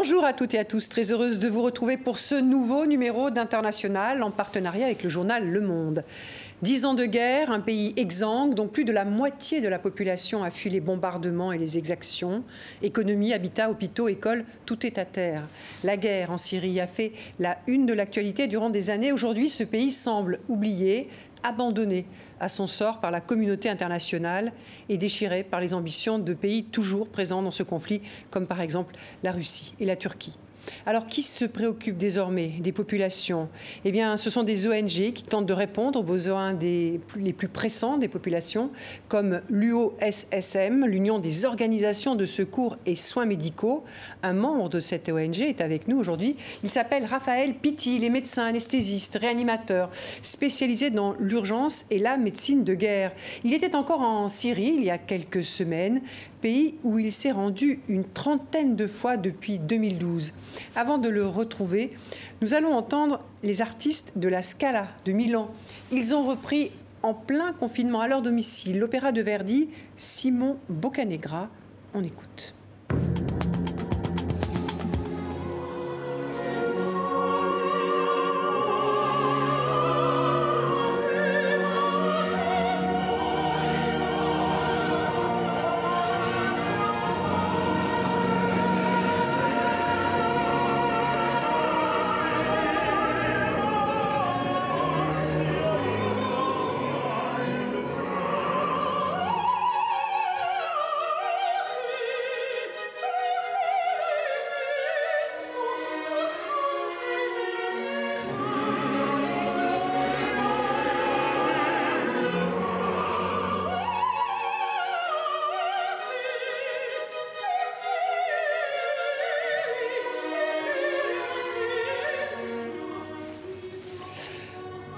Bonjour à toutes et à tous, très heureuse de vous retrouver pour ce nouveau numéro d'International en partenariat avec le journal Le Monde. Dix ans de guerre, un pays exsangue dont plus de la moitié de la population a fui les bombardements et les exactions. Économie, habitat, hôpitaux, écoles, tout est à terre. La guerre en Syrie a fait la une de l'actualité durant des années. Aujourd'hui, ce pays semble oublié, abandonné à son sort par la communauté internationale et déchiré par les ambitions de pays toujours présents dans ce conflit, comme par exemple la Russie et la Turquie. Alors, qui se préoccupe désormais des populations? Eh bien, ce sont des ONG qui tentent de répondre aux besoins des les plus pressants des populations, comme l'UOSSM, l'Union des organisations de secours et soins médicaux. Un membre de cette ONG est avec nous aujourd'hui. Il s'appelle Raphaël Pitti. Il est médecin, anesthésiste, réanimateur, spécialisé dans l'urgence et la médecine de guerre. Il était encore en Syrie il y a quelques semaines, pays où il s'est rendu une trentaine de fois depuis 2012. Avant de le retrouver, nous allons entendre les artistes de la Scala de Milan. Ils ont repris en plein confinement à leur domicile l'opéra de Verdi, Simon Boccanegra. On écoute.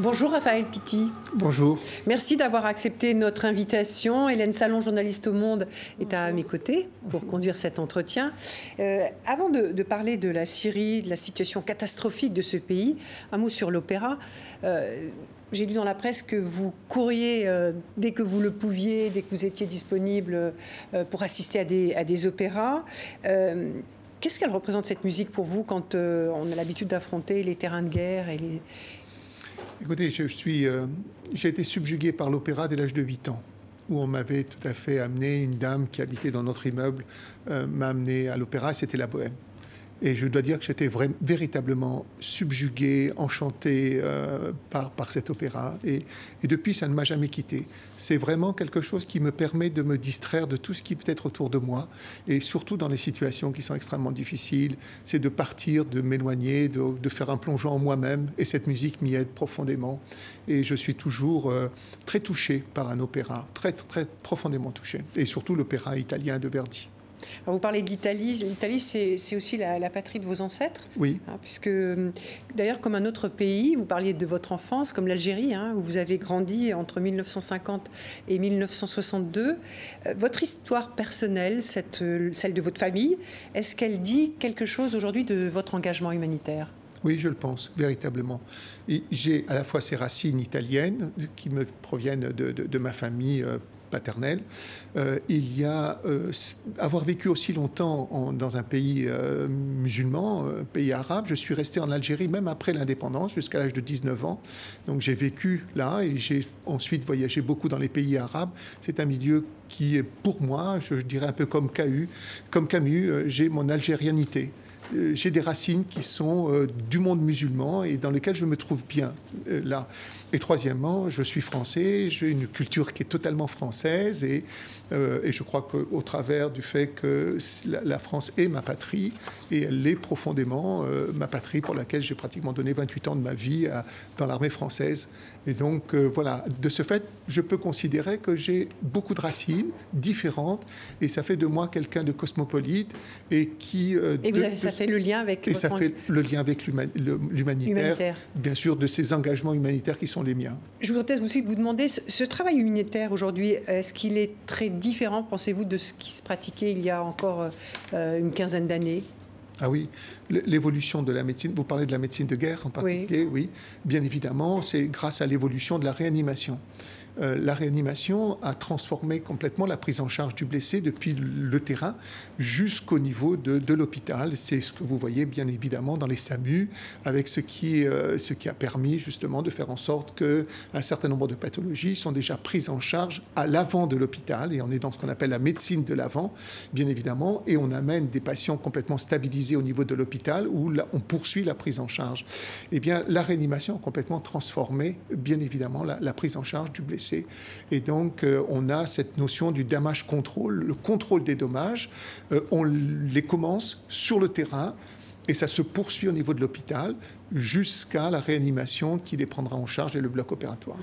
Bonjour Raphaël Pitti. Bonjour. Merci d'avoir accepté notre invitation. Hélène Salon, journaliste au Monde, est à mes côtés pour conduire cet entretien. Euh, avant de, parler de la Syrie, de la situation catastrophique de ce pays, un mot sur l'opéra. Euh, j'ai lu dans la presse que vous courriez euh, dès que vous le pouviez, dès que vous étiez disponible pour assister à des, à des opéras. Qu'est-ce qu'elle représente cette musique pour vous quand on a l'habitude d'affronter les terrains de guerre et les, Écoutez, je euh, j'ai été subjugué par l'opéra dès l'âge de 8 ans, où on m'avait tout à fait amené, une dame qui habitait dans notre immeuble euh, m'a amené à l'opéra, c'était la bohème. Et je dois dire que j'étais véritablement subjugué, enchanté euh, par, par cet opéra. Et, depuis, ça ne m'a jamais quitté. C'est vraiment quelque chose qui me permet de me distraire de tout ce qui peut être autour de moi. Et surtout dans les situations qui sont extrêmement difficiles, c'est de partir, de m'éloigner, de, de, faire un plongeon en moi-même. Et cette musique m'y aide profondément. Et je suis toujours euh, très touché par un opéra, très, très profondément touché. Et surtout l'opéra italien de Verdi vous parlez de l'Italie. L'Italie, c'est aussi la, patrie de vos ancêtres. Oui. Hein, puisque, d'ailleurs, comme un autre pays, vous parliez de votre enfance, comme l'Algérie, hein, où vous avez grandi entre 1950 et 1962. Euh, votre histoire personnelle, cette, celle de votre famille, est-ce qu'elle dit quelque chose aujourd'hui de votre engagement humanitaire? Oui, je le pense, véritablement. J'ai à la fois ces racines italiennes qui me proviennent de, de ma famille euh, paternelle. Euh, il y a euh, avoir vécu aussi longtemps dans un pays euh, musulman, un pays arabe. Je suis resté en Algérie même après l'indépendance jusqu'à l'âge de 19 ans. Donc j'ai vécu là et j'ai ensuite voyagé beaucoup dans les pays arabes. C'est un milieu qui est pour moi, je, dirais un peu comme Camus, comme Camus, j'ai mon algérianité j'ai des racines qui sont du monde musulman et dans lesquelles je me trouve bien là. Et troisièmement, je suis français, j'ai une culture qui est totalement française et, euh, je crois qu'au travers du fait que la, France est ma patrie et elle l'est profondément, euh, ma patrie pour laquelle j'ai pratiquement donné 28 ans de ma vie dans l'armée française. Et donc euh, voilà, de ce fait, je peux considérer que j'ai beaucoup de racines différentes et ça fait de moi quelqu'un de cosmopolite et qui... et vous avez, ça fait le lien avec... Et ça fait le lien avec l'humanitaire, bien sûr, de ces engagements humanitaires qui sont les miens. Je voudrais peut-être aussi vous demander, ce, travail humanitaire aujourd'hui, est-ce qu'il est très différent, pensez-vous, de ce qui se pratiquait il y a encore euh, une quinzaine d'années? Ah oui, l'évolution de la médecine, vous parlez de la médecine de guerre en particulier, oui, bien évidemment, c'est grâce à l'évolution de la réanimation. Euh, la réanimation a transformé complètement la prise en charge du blessé depuis le terrain jusqu'au niveau de, l'hôpital. C'est ce que vous voyez bien évidemment dans les SAMU, avec ce qui, euh, ce qui a permis justement de faire en sorte qu'un certain nombre de pathologies sont déjà prises en charge à l'avant de l'hôpital, et on est dans ce qu'on appelle la médecine de l'avant, bien évidemment, et on amène des patients complètement stabilisés au niveau de l'hôpital où on poursuit la prise en charge. Eh bien, la réanimation a complètement transformé, bien évidemment, la, prise en charge du blessé. Et donc, euh, on a cette notion du damage control, le contrôle des dommages. Euh, on les commence sur le terrain et ça se poursuit au niveau de l'hôpital jusqu'à la réanimation qui les prendra en charge et le bloc opératoire.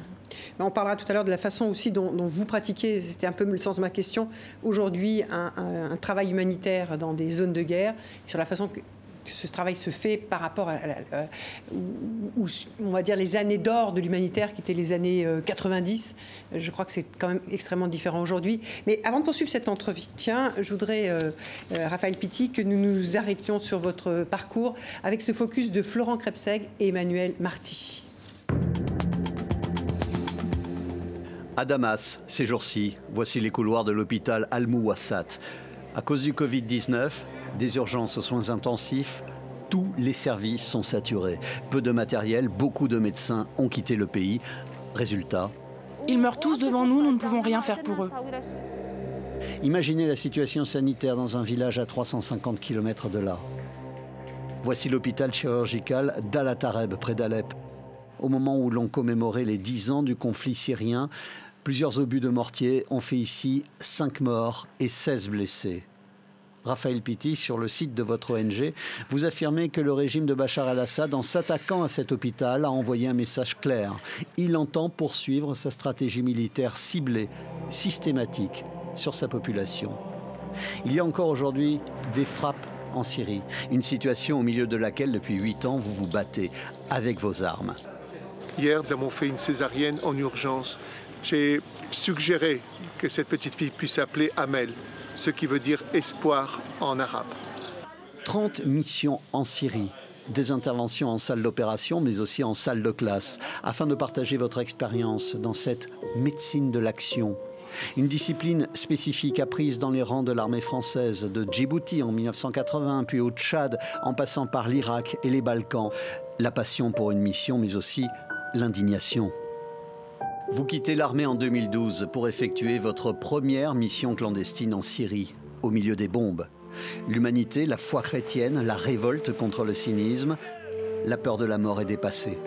on parlera tout à l'heure de la façon aussi dont, vous pratiquez, c'était un peu le sens de ma question, aujourd'hui un, un, travail humanitaire dans des zones de guerre, sur la façon ce travail se fait par rapport à, on va dire, les années d'or de l'humanitaire, qui étaient les années 90. Euh, je crois que c'est quand même extrêmement différent aujourd'hui. Mais avant de poursuivre cet entretien, je voudrais, euh, euh, Raphaël Pitti, que nous nous arrêtions sur votre parcours avec ce focus de Florent Krebseg et Emmanuel Marty. À Damas, ces jours-ci, voici les couloirs de l'hôpital Al-Mouassat. À cause du Covid-19, des urgences aux soins intensifs, tous les services sont saturés. Peu de matériel, beaucoup de médecins ont quitté le pays. Résultat Ils meurent tous devant nous, nous ne pouvons rien faire pour eux. Imaginez la situation sanitaire dans un village à 350 km de là. Voici l'hôpital chirurgical d'Al-Atareb, près d'Alep. Au moment où l'on commémorait les 10 ans du conflit syrien, plusieurs obus de mortier ont fait ici 5 morts et 16 blessés. Raphaël Pitti, sur le site de votre ONG, vous affirmez que le régime de Bachar al-Assad, en s'attaquant à cet hôpital, a envoyé un message clair. Il entend poursuivre sa stratégie militaire ciblée, systématique, sur sa population. Il y a encore aujourd'hui des frappes en Syrie, une situation au milieu de laquelle, depuis huit ans, vous vous battez avec vos armes. Hier, nous avons fait une césarienne en urgence. J'ai suggéré que cette petite fille puisse s'appeler Amel ce qui veut dire espoir en arabe. 30 missions en Syrie, des interventions en salle d'opération, mais aussi en salle de classe, afin de partager votre expérience dans cette médecine de l'action. Une discipline spécifique apprise dans les rangs de l'armée française de Djibouti en 1980, puis au Tchad, en passant par l'Irak et les Balkans. La passion pour une mission, mais aussi l'indignation. Vous quittez l'armée en 2012 pour effectuer votre première mission clandestine en Syrie, au milieu des bombes. L'humanité, la foi chrétienne, la révolte contre le cynisme, la peur de la mort est dépassée.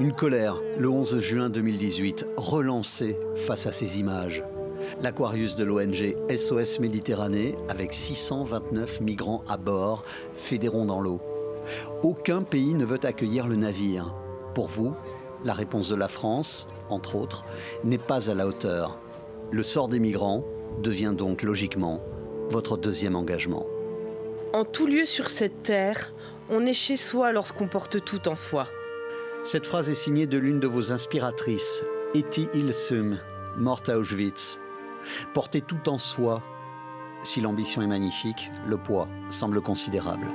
Une colère, le 11 juin 2018, relancée face à ces images. L'Aquarius de l'ONG SOS Méditerranée, avec 629 migrants à bord, fédérons dans l'eau. Aucun pays ne veut accueillir le navire. Pour vous, la réponse de la France, entre autres, n'est pas à la hauteur. Le sort des migrants devient donc logiquement votre deuxième engagement. En tout lieu sur cette terre, on est chez soi lorsqu'on porte tout en soi. Cette phrase est signée de l'une de vos inspiratrices, Etty Ilsum, morte à Auschwitz. Porter tout en soi, si l'ambition est magnifique, le poids semble considérable.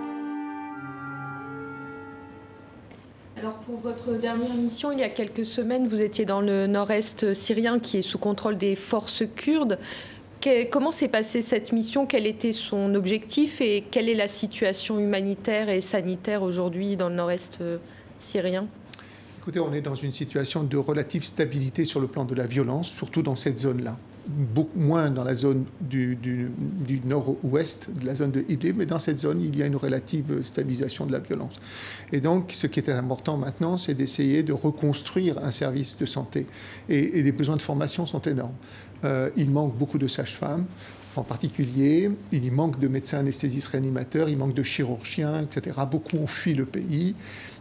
Pour votre dernière mission, il y a quelques semaines, vous étiez dans le nord-est syrien qui est sous contrôle des forces kurdes. comment s'est passée cette mission? Quel était son objectif et quelle est la situation humanitaire et sanitaire aujourd'hui dans le nord-est euh, syrien? Écoutez, on est dans une situation de relative stabilité sur le plan de la violence, surtout dans cette zone-là beaucoup moins dans la zone du, nord-ouest, de la zone de Idlib, mais dans cette zone, il y a une relative stabilisation de la violence. Et donc, ce qui est important maintenant, c'est d'essayer de reconstruire un service de santé. Et, les besoins de formation sont énormes. Euh, il manque beaucoup de sages-femmes en particulier. Il manque de médecins anesthésistes réanimateurs, il manque de chirurgiens, etc. Beaucoup ont fui le pays.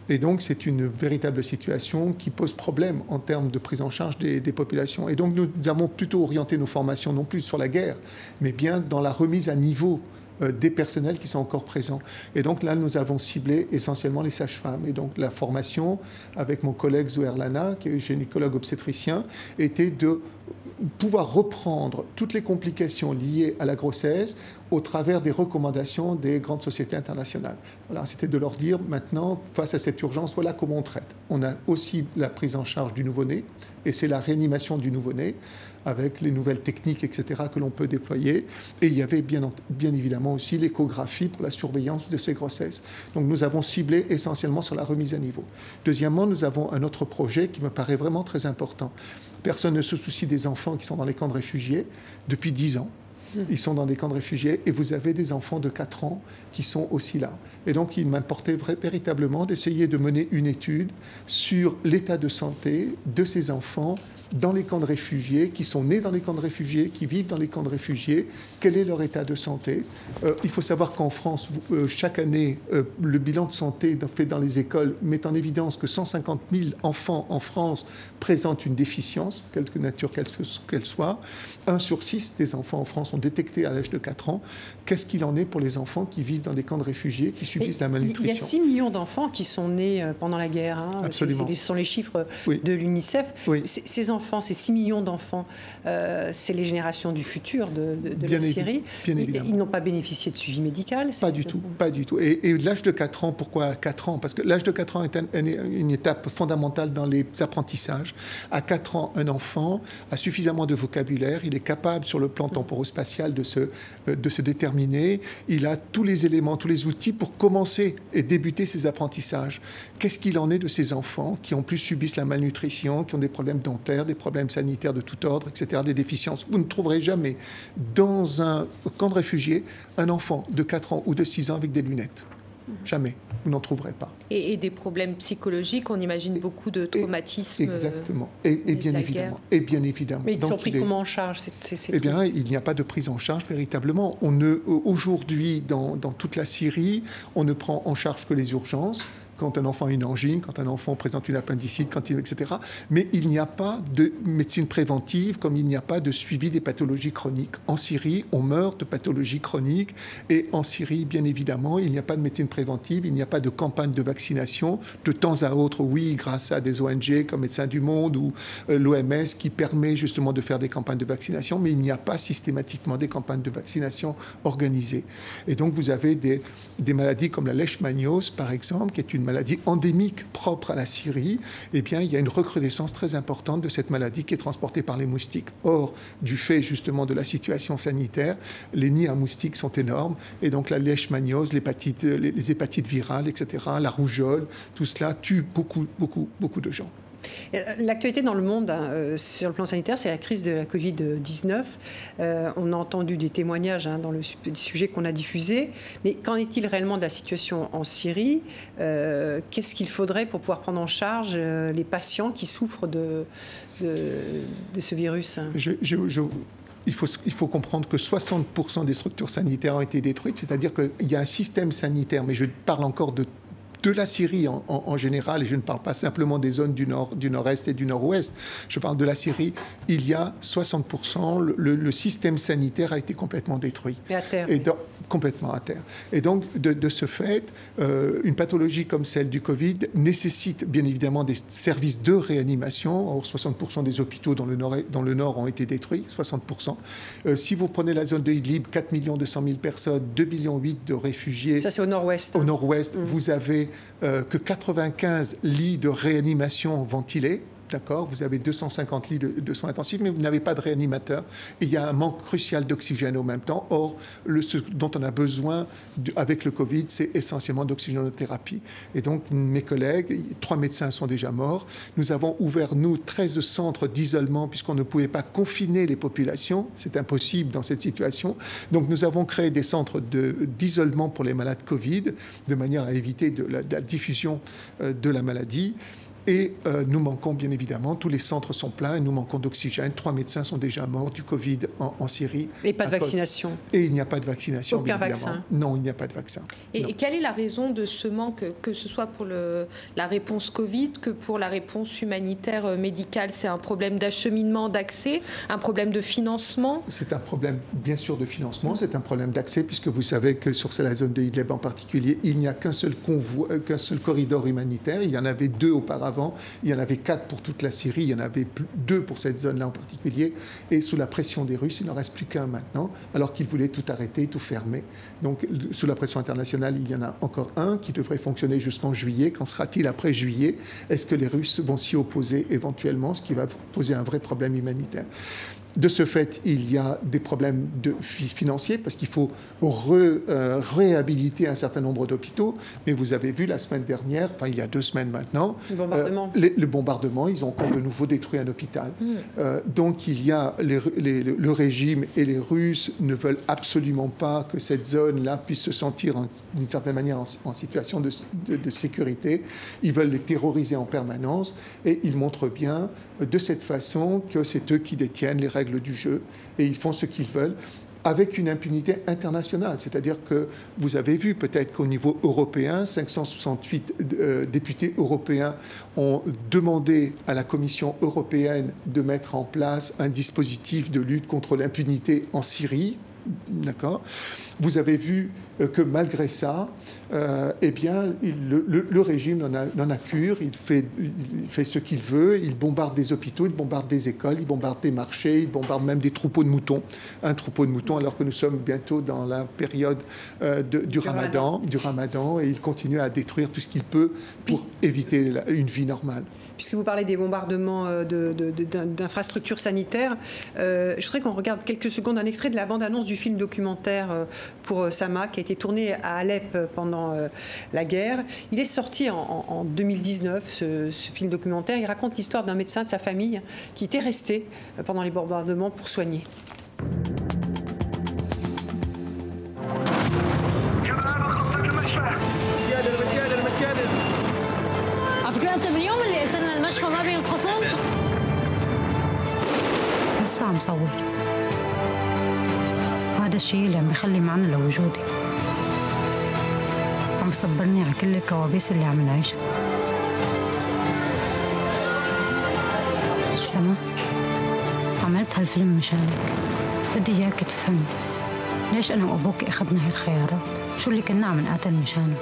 Et donc, c'est une véritable situation qui pose problème en termes de prise en charge des, populations. Et donc, nous avons plutôt orienté nos formations non plus sur la guerre, mais bien dans la remise à niveau euh, des personnels qui sont encore présents. Et donc là, nous avons ciblé essentiellement les sages-femmes. Et donc la formation avec mon collègue Zoer Lana, qui est gynécologue obstétricien, était de pouvoir reprendre toutes les complications liées à la grossesse au travers des recommandations des grandes sociétés internationales. Voilà, c'était de leur dire maintenant, face à cette urgence, voilà comment on traite. On a aussi la prise en charge du nouveau-né, et c'est la réanimation du nouveau-né avec les nouvelles techniques, etc., que l'on peut déployer. Et il y avait bien, bien évidemment aussi l'échographie pour la surveillance de ces grossesses. Donc nous avons ciblé essentiellement sur la remise à niveau. Deuxièmement, nous avons un autre projet qui me paraît vraiment très important. Personne ne se soucie des enfants qui sont dans les camps de réfugiés depuis 10 ans. Ils sont dans des camps de réfugiés et vous avez des enfants de 4 ans qui sont aussi là. Et donc, il m'importait véritablement d'essayer de mener une étude sur l'état de santé de ces enfants dans les camps de réfugiés, qui sont nés dans les camps de réfugiés, qui vivent dans les camps de réfugiés, quel est leur état de santé. Euh, il faut savoir qu'en France, euh, chaque année, euh, le bilan de santé fait dans les écoles met en évidence que 150 000 enfants en France présentent une déficience, quelque nature qu'elle soit. Un sur six des enfants en France ont détecté à l'âge de 4 ans. Qu'est-ce qu'il en est pour les enfants qui vivent dans des camps de réfugiés, qui subissent la malnutrition Il y a 6 millions d'enfants qui sont nés pendant la guerre. Hein. Absolument. Ce sont les chiffres de l'UNICEF. Oui. Ces enfants ces 6 millions d'enfants, euh, c'est les générations du futur de, la Syrie. Bien évidemment. Ils, n'ont pas bénéficié de suivi médical Pas du tout, pas du tout. Et, l'âge de 4 ans, pourquoi 4 ans? Parce que l'âge de 4 ans est une étape fondamentale dans les apprentissages. À 4 ans, un enfant a suffisamment de vocabulaire, il est capable sur le plan temporospatial de se, euh, de se déterminer, il a tous les éléments, tous les outils pour commencer et débuter ses apprentissages. Qu'est-ce qu'il en est de ces enfants qui en plus subissent la malnutrition, qui ont des problèmes dentaires, des problèmes sanitaires de tout ordre, etc., des déficiences. Vous ne trouverez jamais dans un camp de réfugiés un enfant de 4 ans ou de 6 ans avec des lunettes. Jamais. Vous n'en trouverez pas. Et, des problèmes psychologiques, on imagine beaucoup de traumatismes. Exactement. Et, bien évidemment. Et bien évidemment. Mais ils sont pris comment en charge Eh bien, il n'y a pas de prise en charge véritablement. On ne, aujourd'hui, dans, dans toute la Syrie, on ne prend en charge que les urgences quand un enfant a une angine, quand un enfant présente une appendicite, quand il, etc. Mais il n'y a pas de médecine préventive comme il n'y a pas de suivi des pathologies chroniques. En Syrie, on meurt de pathologies chroniques et en Syrie, bien évidemment, il n'y a pas de médecine préventive, il n'y a pas de campagne de vaccination. De temps à autre, oui, grâce à des ONG comme Médecins du Monde ou euh, l'OMS qui permet justement de faire des campagnes de vaccination, mais il n'y a pas systématiquement des campagnes de vaccination organisées. Et donc, vous avez des, maladies comme la leishmaniose, par exemple, qui est une maladie endémique propre à la Syrie, eh bien, il y a une recrudescence très importante de cette maladie qui est transportée par les moustiques. Or, du fait justement de la situation sanitaire, les nids à moustiques sont énormes et donc la leishmaniose, l'hépatite, les hépatites virales, etc., la rougeole, tout cela tue beaucoup, beaucoup, beaucoup de gens. L'actualité dans le monde hein, euh, sur le plan sanitaire, c'est la crise de la Covid-19. Euh, on a entendu des témoignages hein, dans le sujet qu'on a diffusé. Mais qu'en est-il réellement de la situation en Syrie? Euh, Qu'est-ce qu'il faudrait pour pouvoir prendre en charge les patients qui souffrent de, ce virus il faut, il faut, comprendre que 60% des structures sanitaires ont été détruites, c'est-à-dire qu'il y a un système sanitaire, mais je parle encore de de la Syrie en, général, et je ne parle pas simplement des zones du nord, du nord-est et du nord-ouest, je parle de la Syrie, il y a 60%, le, système sanitaire a été complètement détruit. Et à terre. Et complètement à terre. Et donc, de, ce fait, euh, une pathologie comme celle du Covid nécessite bien évidemment des services de réanimation. Or, 60% des hôpitaux dans le, nord, dans le nord ont été détruits, 60%. Euh, si vous prenez la zone de Idlib, 4 200 000 personnes, 2 millions 8 de réfugiés. Ça, c'est au nord-ouest. Au nord-ouest, mmh. vous avez que 95 lits de réanimation ventilés D'accord Vous avez 250 lits de, soins intensifs, mais vous n'avez pas de réanimateur. Il y a un manque crucial d'oxygène au même temps. Or, ce dont on a besoin avec le Covid, c'est essentiellement d'oxygénothérapie. Et donc, mes collègues, trois médecins sont déjà morts. Nous avons ouvert, nous, 13 centres d'isolement, puisqu'on ne pouvait pas confiner les populations. C'est impossible dans cette situation. Donc, nous avons créé des centres d'isolement pour les malades Covid, de manière à éviter la diffusion euh, de la maladie. Et euh, nous manquons bien évidemment, tous les centres sont pleins et nous manquons d'oxygène. Trois médecins sont déjà morts du Covid en, Syrie. Et pas de vaccination. Et il n'y a pas de vaccination. Aucun vaccin. Non, il n'y a pas de vaccin. Et, quelle est la raison de ce manque, que ce soit pour le, la réponse Covid que pour la réponse humanitaire euh, médicale? C'est un problème d'acheminement, d'accès, un problème de financement? C'est un problème bien sûr de financement, c'est un problème d'accès puisque vous savez que sur la zone de Idlib en particulier, il n'y a qu'un seul convoi, euh, qu'un seul corridor humanitaire. Il y en avait deux auparavant il y en avait quatre pour toute la Syrie, il y en avait deux pour cette zone-là en particulier. Et sous la pression des Russes, il n'en reste plus qu'un maintenant, alors qu'ils voulaient tout arrêter, tout fermer. Donc, sous la pression internationale, il y en a encore un qui devrait fonctionner jusqu'en juillet. Qu'en sera-t-il après juillet? Est-ce que les Russes vont s'y opposer éventuellement, ce qui va poser un vrai problème humanitaire? De ce fait, il y a des problèmes de financiers parce qu'il faut euh, réhabiliter un certain nombre d'hôpitaux. Mais vous avez vu la semaine dernière, enfin il y a deux semaines maintenant, le bombardement. Euh, les, ils ont encore de nouveau détruit un hôpital. Hmm. Euh, donc il y a le régime et les Russes ne veulent absolument pas que cette zone-là puisse se sentir d'une certaine manière en, situation de, de, sécurité. Ils veulent les terroriser en permanence et ils montrent bien de cette façon que c'est eux qui détiennent les règles du jeu et ils font ce qu'ils veulent avec une impunité internationale. C'est-à-dire que vous avez vu peut-être qu'au niveau européen, 568 euh, députés européens ont demandé à la Commission européenne de mettre en place un dispositif de lutte contre l'impunité en Syrie. D'accord. Vous avez vu euh, que malgré ça, euh, eh bien, le, régime n'en a, cure, il fait, il fait ce qu'il veut, il bombarde des hôpitaux, il bombarde des écoles, il bombarde des marchés, il bombarde même des troupeaux de moutons, un troupeau de moutons, alors que nous sommes bientôt dans la période euh, du, ramadan, du ramadan, et il continue à détruire tout ce qu'il peut pour éviter une vie normale puisque vous parlez des bombardements euh, d'infrastructures sanitaires, euh, je voudrais qu'on regarde quelques secondes un extrait de la bande-annonce du film documentaire euh, pour Sama, qui a été tourné à Alep pendant la guerre. Il est sorti en, 2019, ce, ce, film documentaire. Il raconte l'histoire d'un médecin de sa famille qui était resté pendant les bombardements pour soigner. المشفى ما بينقسم لسه عم صور. هذا الشيء اللي عم بيخلي معنى لوجودي. عم بصبرني على كل الكوابيس اللي عم نعيشها. سما عملت هالفيلم مشانك. بدي إياك تفهمي ليش أنا وأبوك أخذنا هالخيارات؟ شو اللي كنا عم نقاتل مشانه؟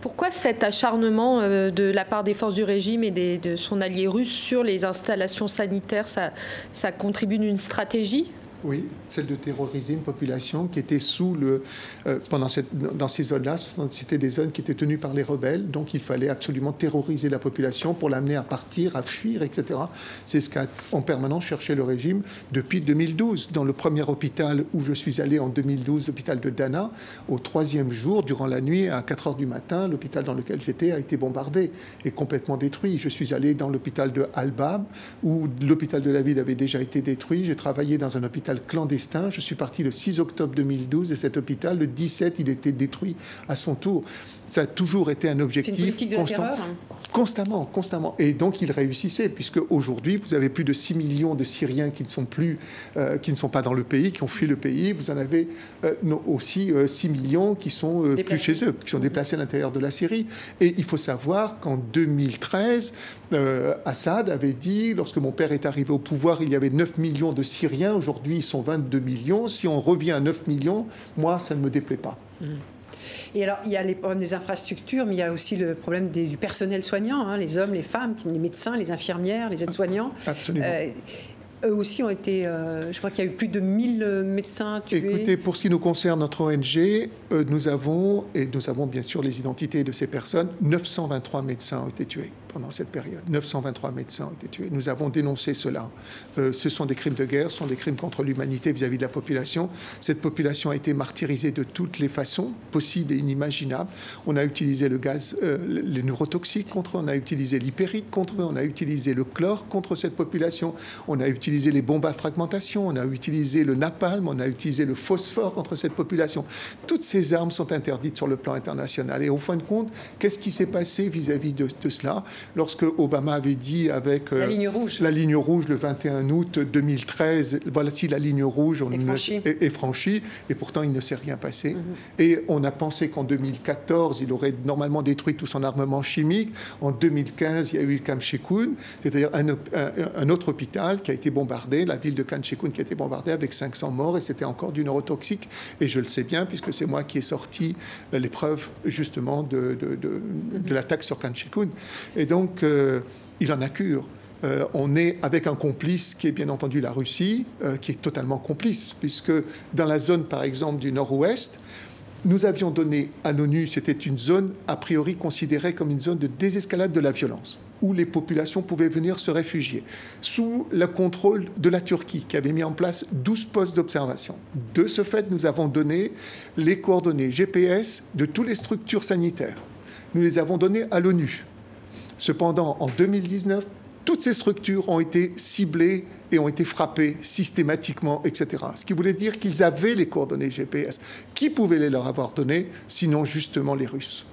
Pourquoi cet acharnement euh, de la part des forces du régime et de son allié russe sur les installations sanitaires ça, ça contribue d'une stratégie? Oui, celle de terroriser une population qui était sous le. Euh, pendant cette, dans ces zones-là, c'était des zones qui étaient tenues par les rebelles, donc il fallait absolument terroriser la population pour l'amener à partir, à fuir, etc. C'est ce qu'a en permanence cherché le régime depuis 2012. Dans le premier hôpital où je suis allé en 2012, l'hôpital de Dana, au troisième jour, durant la nuit, à 4 heures du matin, l'hôpital dans lequel j'étais a été bombardé et complètement détruit. Je suis allé dans l'hôpital de Al-Bab, où l'hôpital de la ville avait déjà été détruit. J'ai travaillé dans un hôpital clandestin. Je suis parti le 6 octobre 2012 de cet hôpital. Le 17, il était détruit à son tour. Ça a toujours été un objectif une constant. De terreur. Constamment, constamment. Et donc il réussissait, puisque aujourd'hui, vous avez plus de 6 millions de Syriens qui ne sont plus, euh, qui ne sont pas dans le pays, qui ont fui le pays. Vous en avez euh, aussi 6 euh, millions qui sont plus chez eux, qui sont déplacés à l'intérieur de la Syrie. Et il faut savoir qu'en 2013, Assad avait dit, lorsque mon père est arrivé au pouvoir, il y avait 9 millions de Syriens. Aujourd'hui, ils sont 22 millions. Si on revient à 9 millions, moi, ça ne me déplaît pas. Mmh. Et alors, il y a les problèmes des infrastructures, mais il y a aussi le problème du personnel soignant, hein, les hommes, les femmes, les médecins, les infirmières, les aides-soignants. Absolument. Euh, eux aussi ont été, euh, je crois qu'il y a eu plus de 1000 euh, médecins tués. Écoutez, pour ce qui nous concerne, notre ONG, nous avons, et nous avons bien sûr les identités de ces personnes, 923 médecins ont été tués pendant cette période. 923 médecins ont été tués. Nous avons dénoncé cela. Euh, ce sont des crimes de guerre, ce sont des crimes contre l'humanité vis-à-vis de la population. Cette population a été martyrisée de toutes les façons possibles et inimaginables. On a utilisé le gaz, euh, les neurotoxiques contre eux, on a utilisé l'hypérite contre eux, on a utilisé le chlore contre cette population, on a utilisé les bombes à fragmentation, on a utilisé le napalm, on a utilisé le phosphore contre cette population. Toutes ces armes sont interdites sur le plan international. Et au fin de compte, qu'est-ce qui s'est passé vis-à-vis de, de cela? Lorsque Obama avait dit avec la ligne rouge, la ligne rouge le 21 août 2013, voilà si la ligne rouge on est, franchie. et pourtant il ne s'est rien passé. Mhm. Et on a pensé qu'en 2014, il aurait normalement détruit tout son armement chimique. En 2015, il y a eu le Kamshekun, c'est-à-dire un, autre hôpital qui a été bombardé, la ville de Kamshekun qui a été bombardée avec 500 morts, et c'était encore du neurotoxique. Et je le sais bien, puisque c'est moi qui ai sorti euh, les preuves justement de, de, l'attaque sur Kamshekun. Et donc, euh, il en a cure. Euh, on est avec un complice qui est bien entendu la Russie, qui est totalement complice, puisque dans la zone, par exemple, du nord-ouest, nous avions donné à l'ONU, c'était une zone a priori considérée comme une zone de désescalade de la violence, où les populations pouvaient venir se réfugier, sous le contrôle de la Turquie, qui avait mis en place 12 postes d'observation. De ce fait, nous avons donné les coordonnées GPS de toutes les structures sanitaires. Nous les avons données à l'ONU. Cependant, en 2019, toutes ces structures ont été ciblées et ont été frappées systématiquement, etc. Ce qui voulait dire qu'ils avaient les coordonnées GPS. Qui pouvait les leur avoir données, sinon justement les Russes?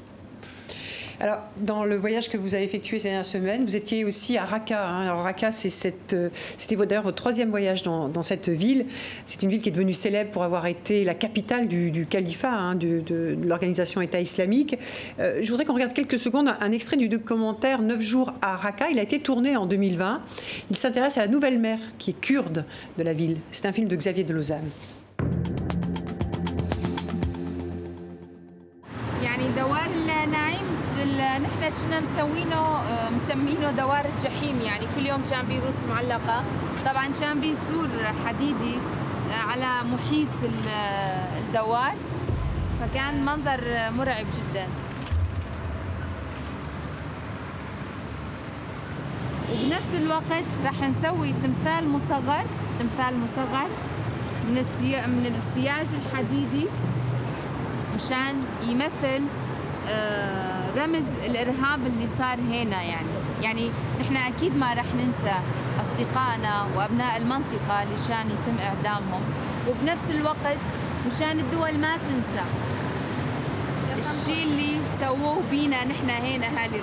Alors, dans le voyage que vous avez effectué ces dernières semaines, vous étiez aussi à Raqqa. Hein. Raqqa, euh, c'était d'ailleurs votre troisième voyage dans, cette ville. C'est une ville qui est devenue célèbre pour avoir été la capitale du, califat, hein, de, l'organisation État islamique. Euh, je voudrais qu'on regarde quelques secondes un, extrait du documentaire 9 jours à Raqqa. Il a été tourné en 2020. Il s'intéresse à la nouvelle maire qui est kurde de la ville. C'est un film de Xavier de Lausanne. نحن كنا مسوينه آه، مسمينه دوار الجحيم. يعني كل يوم كان بيروس معلقة. طبعا كان بيسور حديدي آه، على محيط الدوار. فكان منظر مرعب جدا. وبنفس الوقت راح نسوي تمثال مصغر تمثال مصغر من من السياج الحديدي مشان يمثل آه رمز الارهاب اللي صار هنا يعني يعني نحن اكيد ما رح ننسى اصدقائنا وابناء المنطقه اللي كان يتم اعدامهم وبنفس الوقت مشان الدول ما تنسى الشيء اللي سووه بينا نحن هنا هالي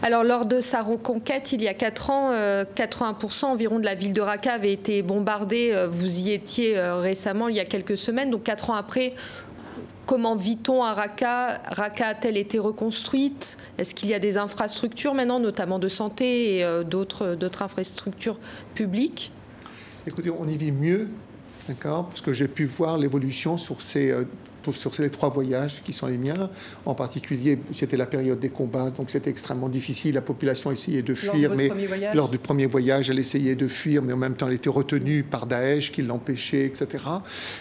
Alors, lors de sa reconquête, il y a 4 ans, 80% euh, environ de la ville de Raqqa avait été bombardée. Euh, vous y étiez euh, récemment, il y a quelques semaines. Donc, 4 ans après, Comment vit-on à Raqqa? Raqqa a-t-elle été reconstruite? Est-ce qu'il y a des infrastructures maintenant, notamment de santé et euh, d'autres infrastructures publiques? Écoutez, on y vit mieux, d'accord? Parce que j'ai pu voir l'évolution sur ces euh, sur ces trois voyages qui sont les miens. En particulier, c'était la période des combats, donc c'était extrêmement difficile. La population essayait de fuir, lors mais lors du premier voyage, elle essayait de fuir, mais en même temps, elle était retenue par Daesh qui l'empêchait, etc.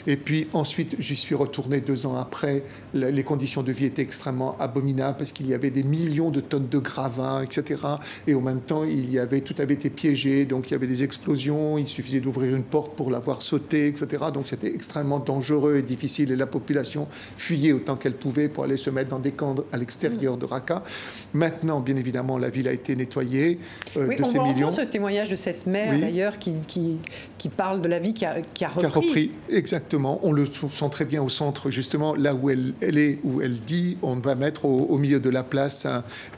Et puis ensuite, j'y suis retourné deux ans après. Les conditions de vie étaient extrêmement abominables parce qu'il y avait des millions de tonnes de gravats, etc. Et en même temps, il y avait tout avait été piégé, donc il y avait des explosions. Il suffisait d'ouvrir une porte pour l'avoir sauté, etc. Donc c'était extrêmement dangereux et difficile. Et la population fuyait autant qu'elle pouvait pour aller se mettre dans des camps à l'extérieur de Raqqa. Maintenant, bien évidemment, la ville a été nettoyée euh, de ces millions. On ce témoignage de cette mère, d'ailleurs, qui, qui, parle de la vie qui a, qui a repris. Qui a repris, exactement. On le sent très bien au centre, justement, là où elle, elle est, où elle dit on va mettre au, milieu de la place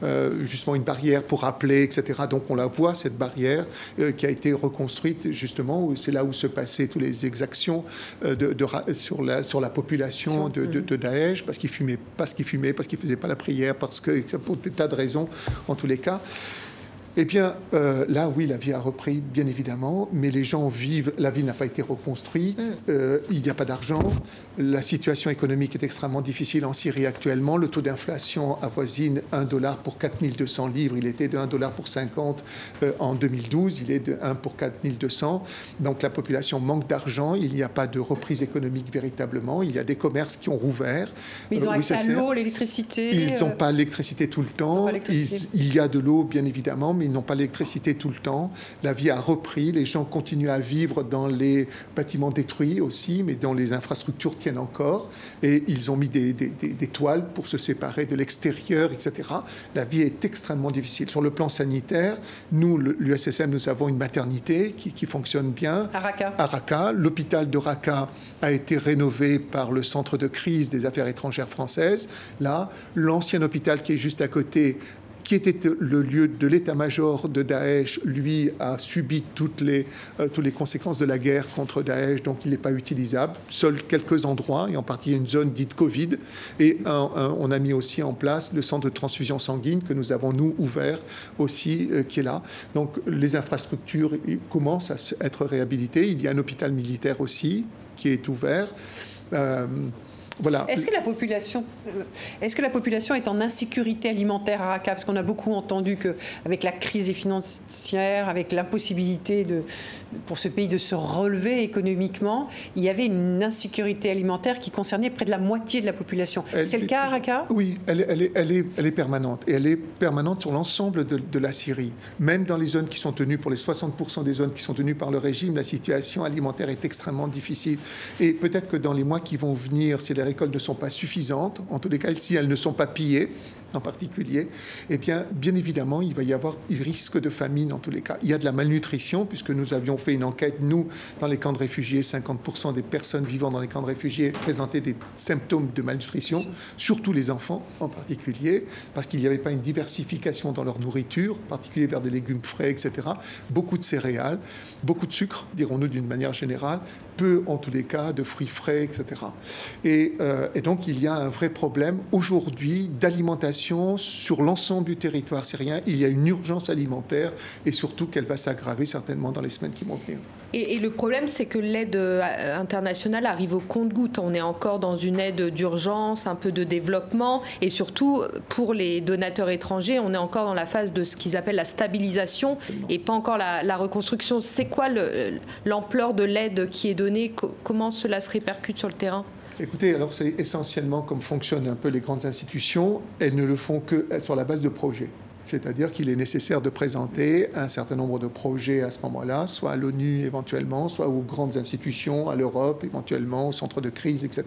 euh, justement une barrière pour rappeler, etc. Donc on la voit, cette barrière euh, qui a été reconstruite, justement, c'est là où se passaient toutes les exactions de, sur, la, sur la population de, de, Daesh, parce qu'il fumait, parce qu'il fumait, parce qu'il faisait pas la prière, parce que pour des tas de raisons, en tous les cas. Eh bien, euh, là, oui, la vie a repris, bien évidemment, mais les gens vivent, la ville n'a pas été reconstruite, mm. euh, il n'y a pas d'argent, la situation économique est extrêmement difficile en Syrie actuellement, le taux d'inflation avoisine 1 dollar pour 4200 livres, il était de 1 dollar pour 50 euh, en 2012, il est de 1 pour 4200, donc la population manque d'argent, il n'y a pas de reprise économique véritablement, il y a des commerces qui ont rouvert. Mais ils ont accès à l'eau, l'électricité Ils n'ont pas l'électricité tout le temps, il, y a de l'eau, bien évidemment, mais ils n'ont pas l'électricité tout le temps. La vie a repris, les gens continuent à vivre dans les bâtiments détruits aussi, mais dans les infrastructures tiennent encore. Et ils ont mis des, toiles pour se séparer de l'extérieur, etc. La vie est extrêmement difficile. Sur le plan sanitaire, nous, l'USSM, nous avons une maternité qui, fonctionne bien. À Raqqa. À Raqqa. L'hôpital de Raqqa a été rénové par le centre de crise des affaires étrangères françaises. Là, l'ancien hôpital qui est juste à côté qui était le lieu de l'état-major de Daesh, lui a subi toutes les, euh, toutes les conséquences de la guerre contre Daesh, donc il n'est pas utilisable. Seuls quelques endroits, et en partie une zone dite Covid. Et on a mis aussi en place le centre de transfusion sanguine que nous avons, nous, ouvert aussi, euh, qui est là. Donc les infrastructures commencent à être réhabilitées. Il y a un hôpital militaire aussi qui est ouvert. Euh, est-ce que la population, euh, est-ce que la population est en insécurité alimentaire à Raqqa? Parce qu'on a beaucoup entendu que, avec la crise financière, avec l'impossibilité de, pour ce pays de se relever économiquement, il y avait une insécurité alimentaire qui concernait près de la moitié de la population. C'est le cas à Raqqa? Oui, elle, est, elle, est, elle est permanente et elle est permanente sur l'ensemble de, de la Syrie. Même dans les zones qui sont tenues, pour les 60% des zones qui sont tenues par le régime, la situation alimentaire est extrêmement difficile. Et peut-être que dans les mois qui vont venir, si les récoltes ne sont pas suffisantes, en tous les cas, si elles ne sont pas pillées, en particulier, eh bien, bien évidemment, il va y avoir risque de famine en tous les cas. Il y a de la malnutrition, puisque nous avions fait une enquête, nous, dans les camps de réfugiés, 50% des personnes vivant dans les camps de réfugiés présentaient des symptômes de malnutrition, surtout les enfants en particulier, parce qu'il n'y avait pas une diversification dans leur nourriture, en particulier vers des légumes frais, etc. Beaucoup de céréales, beaucoup de sucre, dirons-nous d'une manière générale, peu en tous les cas de fruits frais, etc. Et, euh, et donc il y a un vrai problème aujourd'hui d'alimentation sur l'ensemble du territoire syrien. Il y a une urgence alimentaire et surtout qu'elle va s'aggraver certainement dans les semaines qui vont venir. Et, le problème, c'est que l'aide euh, internationale arrive au compte-goutte. On est encore dans une aide d'urgence, un peu de développement, et surtout pour les donateurs étrangers, on est encore dans la phase de ce qu'ils appellent la stabilisation et pas encore la, reconstruction. C'est quoi l'ampleur de l'aide qui est donnée? Comment cela se répercute sur le terrain? Écoutez, alors c'est essentiellement comme fonctionnent un peu les grandes institutions. Elles ne le font que sur la base de projets. C'est-à-dire qu'il est nécessaire de présenter un certain nombre de projets à ce moment-là, soit à l'ONU éventuellement, soit aux grandes institutions, à l'Europe éventuellement, au centre de crise, etc.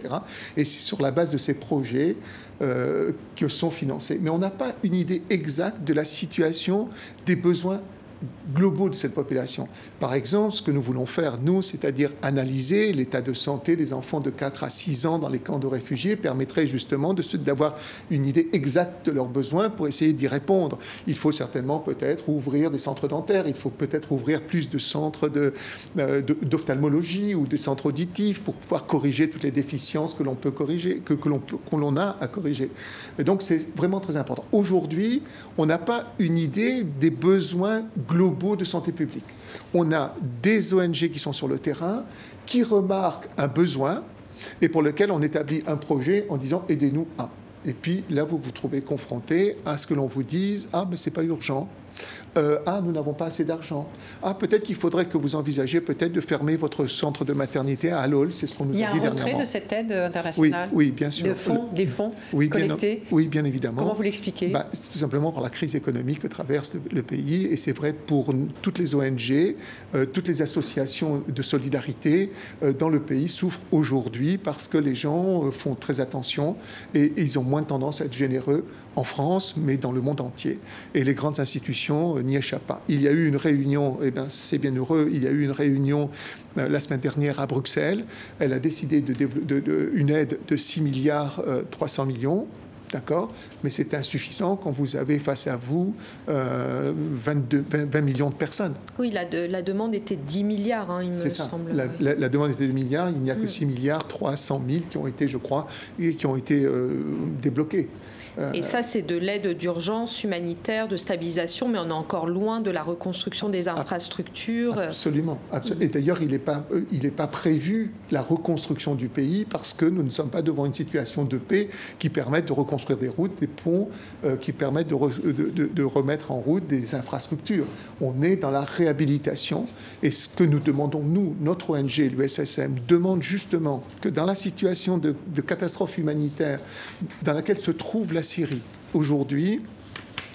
Et c'est sur la base de ces projets euh, que sont financés. Mais on n'a pas une idée exacte de la situation des besoins globaux de cette population. Par exemple, ce que nous voulons faire, nous, c'est-à-dire analyser l'état de santé des enfants de 4 à 6 ans dans les camps de réfugiés, permettrait justement d'avoir une idée exacte de leurs besoins pour essayer d'y répondre. Il faut certainement peut-être ouvrir des centres dentaires, il faut peut-être ouvrir plus de centres euh, d'ophtalmologie ou de centres auditifs pour pouvoir corriger toutes les déficiences que l'on peut corriger, que, que l'on a à corriger. Et donc c'est vraiment très important. Aujourd'hui, on n'a pas une idée des besoins globaux de santé publique. On a des ONG qui sont sur le terrain, qui remarquent un besoin et pour lequel on établit un projet en disant aidez-nous à. Et puis là, vous vous trouvez confronté à ce que l'on vous dise ah, mais c'est pas urgent, euh, ah, nous n'avons pas assez d'argent. Ah, peut-être qu'il faudrait que vous envisagiez peut-être de fermer votre centre de maternité à Alol. C'est ce qu'on nous a dit dernièrement. Il y a un de cette aide internationale. Oui, bien sûr. fonds, des fonds oui, collectés. Bien, oui, bien évidemment. Comment vous l'expliquez bah, Tout simplement par la crise économique que traverse le, pays, et c'est vrai pour toutes les ONG, euh, toutes les associations de solidarité euh, dans le pays souffrent aujourd'hui parce que les gens font très attention et, et ils ont moins tendance à être généreux en France, mais dans le monde entier. Et les grandes institutions n'y échappe pas. Il y a eu une réunion, et eh bien c'est bien heureux, il y a eu une réunion euh, la semaine dernière à Bruxelles. Elle a décidé de, de, une aide de 6 milliards 300 euh, millions. D'accord? Mais c'est insuffisant quand vous avez face à vous 22, euh, 20, millions de personnes. Oui, la, la demande était 10 milliards, hein, il me ça. semble. La, la, demande était de milliards, il n'y a que 6 mm. milliards 300 000 qui ont été, je crois, et qui ont été débloqués. Et ça, c'est de l'aide d'urgence humanitaire, de stabilisation, mais on est encore loin de la reconstruction des infrastructures. Absolument. Et d'ailleurs, il n'est pas, euh, pas prévu la reconstruction du pays parce que nous ne sommes pas devant une situation de paix qui permette de reconstruire des routes, des ponts, euh, qui permettent de, de, remettre en route des infrastructures. On est dans la réhabilitation. Et ce que nous demandons, nous, notre ONG, l'USSM, demande justement que dans la situation de, catastrophe humanitaire dans laquelle se trouve la Syrie aujourd'hui,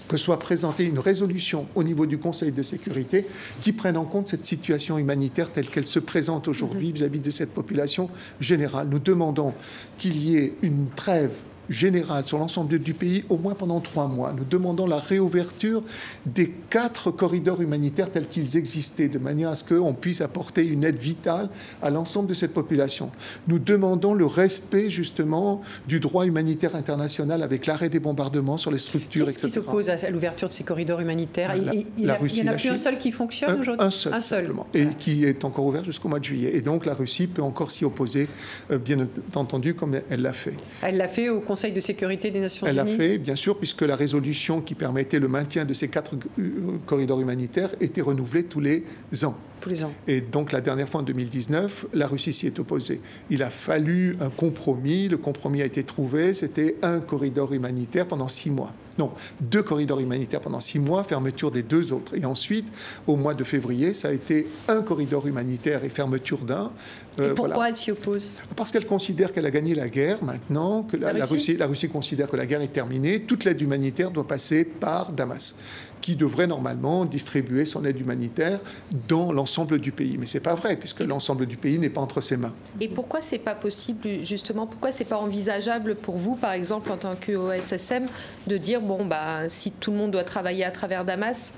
que soit présentée une résolution au niveau du Conseil de sécurité qui prenne en compte cette situation humanitaire telle qu'elle se présente aujourd'hui vis-à-vis de cette population générale. Nous demandons qu'il y ait une trêve générale sur l'ensemble du pays au moins pendant trois mois. Nous demandons la réouverture des quatre corridors humanitaires tels qu'ils existaient, de manière à ce qu'on puisse apporter une aide vitale à l'ensemble de cette population. Nous demandons le respect justement du droit humanitaire international avec l'arrêt des bombardements sur les structures, etc. Qu'est-ce qui s'oppose à l'ouverture de ces corridors humanitaires? Il n'y en a plus un seul qui fonctionne aujourd'hui Un seul, un seul. et qui est encore ouvert jusqu'au mois de juillet. Et donc la Russie peut encore s'y opposer, euh, bien entendu, comme elle l'a fait. Elle l'a fait au Conseil de sécurité des Nations Unies Elle l'a fait, bien sûr, puisque la résolution qui permettait le maintien de ces quatre euh, corridors humanitaires était renouvelée tous les ans. Tous les ans. Et donc la dernière fois en 2019, la Russie s'y est opposée. Il a fallu un compromis. Le compromis a été trouvé. C'était un corridor humanitaire pendant six mois. Non, deux corridors humanitaires pendant six mois, fermeture des deux autres. Et ensuite, au mois de février, ça a été un corridor humanitaire et fermeture d'un. et euh, pourquoi elle s'y oppose? Parce qu'elle considère qu'elle a gagné la guerre maintenant, que la, Russie, la Russie considère que la guerre est terminée. Toute l'aide humanitaire doit passer par Damas qui devrait normalement distribuer son aide humanitaire dans l'ensemble du pays. Mais ce n'est pas vrai, puisque l'ensemble du pays n'est pas entre ses mains. Et pourquoi c'est pas possible, justement, pourquoi c'est pas envisageable pour vous, par exemple, en tant qu'OSSM, de dire bon, bah, si tout le monde doit travailler à travers Damas,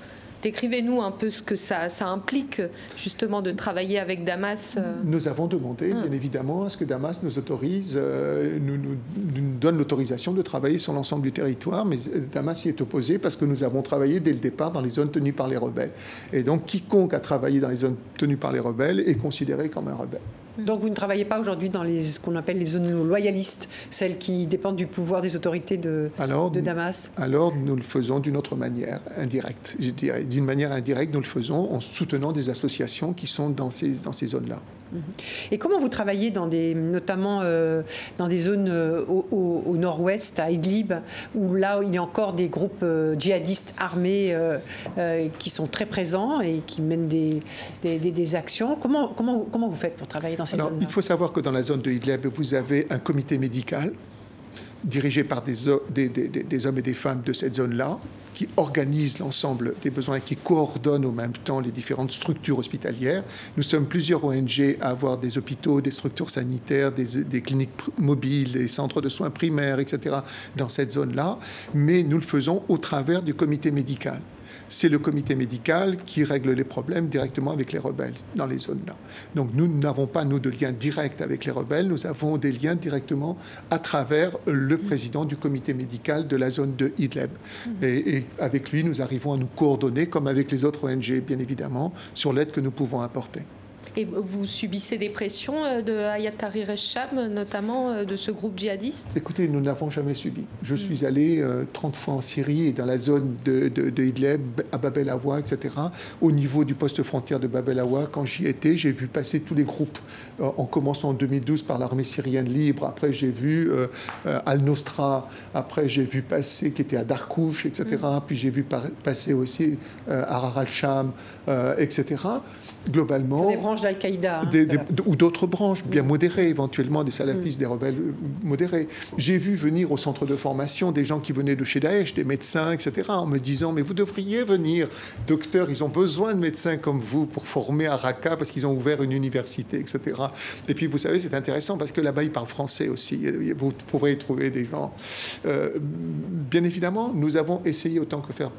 Décrivez-nous un peu ce que ça, ça, implique justement de travailler avec Damas. Euh. Nous avons demandé, ah. bien évidemment, à ce que Damas nous autorise, euh, nous, nous, donne l'autorisation de travailler sur l'ensemble du territoire, mais euh, Damas y est opposé parce que nous avons travaillé dès le départ dans les zones tenues par les rebelles. Et donc quiconque a travaillé dans les zones tenues par les rebelles est considéré comme un rebelle. Donc vous ne travaillez pas aujourd'hui dans les, ce qu'on appelle les zones loyalistes, celles qui dépendent du pouvoir des autorités de, de Damas? Alors nous le faisons d'une autre manière, indirecte. Je dirais d'une manière indirecte, nous le faisons en soutenant des associations qui sont dans ces, dans ces zones-là. Mhm. Et comment vous travaillez dans des, notamment euh, dans des zones euh, au, nord-ouest, à Idlib, où là il y a encore des groupes euh, djihadistes armés qui sont très présents et qui mènent des, des, des, actions comment, comment, comment vous faites pour travailler dans ces zones Il faut savoir que dans la zone de Idlib, vous avez un comité médical dirigé par des, hommes et des femmes de cette zone-là, qui organisent l'ensemble des besoins et qui coordonnent au même temps les différentes structures hospitalières. Nous sommes plusieurs ONG à avoir des hôpitaux, des structures sanitaires, des cliniques mobiles, des centres de soins primaires, etc., dans cette zone-là, mais nous le faisons au travers du comité médical c'est le comité médical qui règle les problèmes directement avec les rebelles dans les zones-là. Donc nous n'avons pas, nous, de lien direct avec les rebelles, nous avons des liens directement à travers le président du comité médical de la zone de Idlib. Mm-hmm. Et, et avec lui, nous arrivons à nous coordonner, comme avec les autres ONG, bien évidemment, sur l'aide que nous pouvons apporter. Et vous subissez des pressions euh, de Ayat Tahrir al-Sham, notamment euh, de ce groupe djihadiste? Écoutez, nous n'avons jamais subi. Je suis mm. allé 30 euh, fois en Syrie et dans la zone de, de, Idlib, à Bab el Awa, etc. Au niveau du poste frontière de Bab el Awa, quand j'y étais, j'ai vu passer tous les groupes, en commençant en 2012 par l'armée syrienne libre. Après, j'ai vu Al-Nosra. Après, j'ai vu passer, qui était à Darkouch, etc. Mm. Puis j'ai vu passer aussi Arar al-Sham, etc. Globalement. Des branches d'Al-Qaïda. Hein, ou d'autres branches bien mm. modérées, éventuellement des salafistes, mm. des rebelles euh, modérés. J'ai vu venir au centre de formation des gens qui venaient de chez Daesh, des médecins, etc., en me disant Mais vous devriez venir, docteur, ils ont besoin de médecins comme vous pour former à Raqqa parce qu'ils ont ouvert une université, etc. Et puis, vous savez, c'est intéressant parce que là-bas, ils parlent français aussi. Vous pourrez y trouver des gens. Euh, bien évidemment, nous avons essayé autant que faire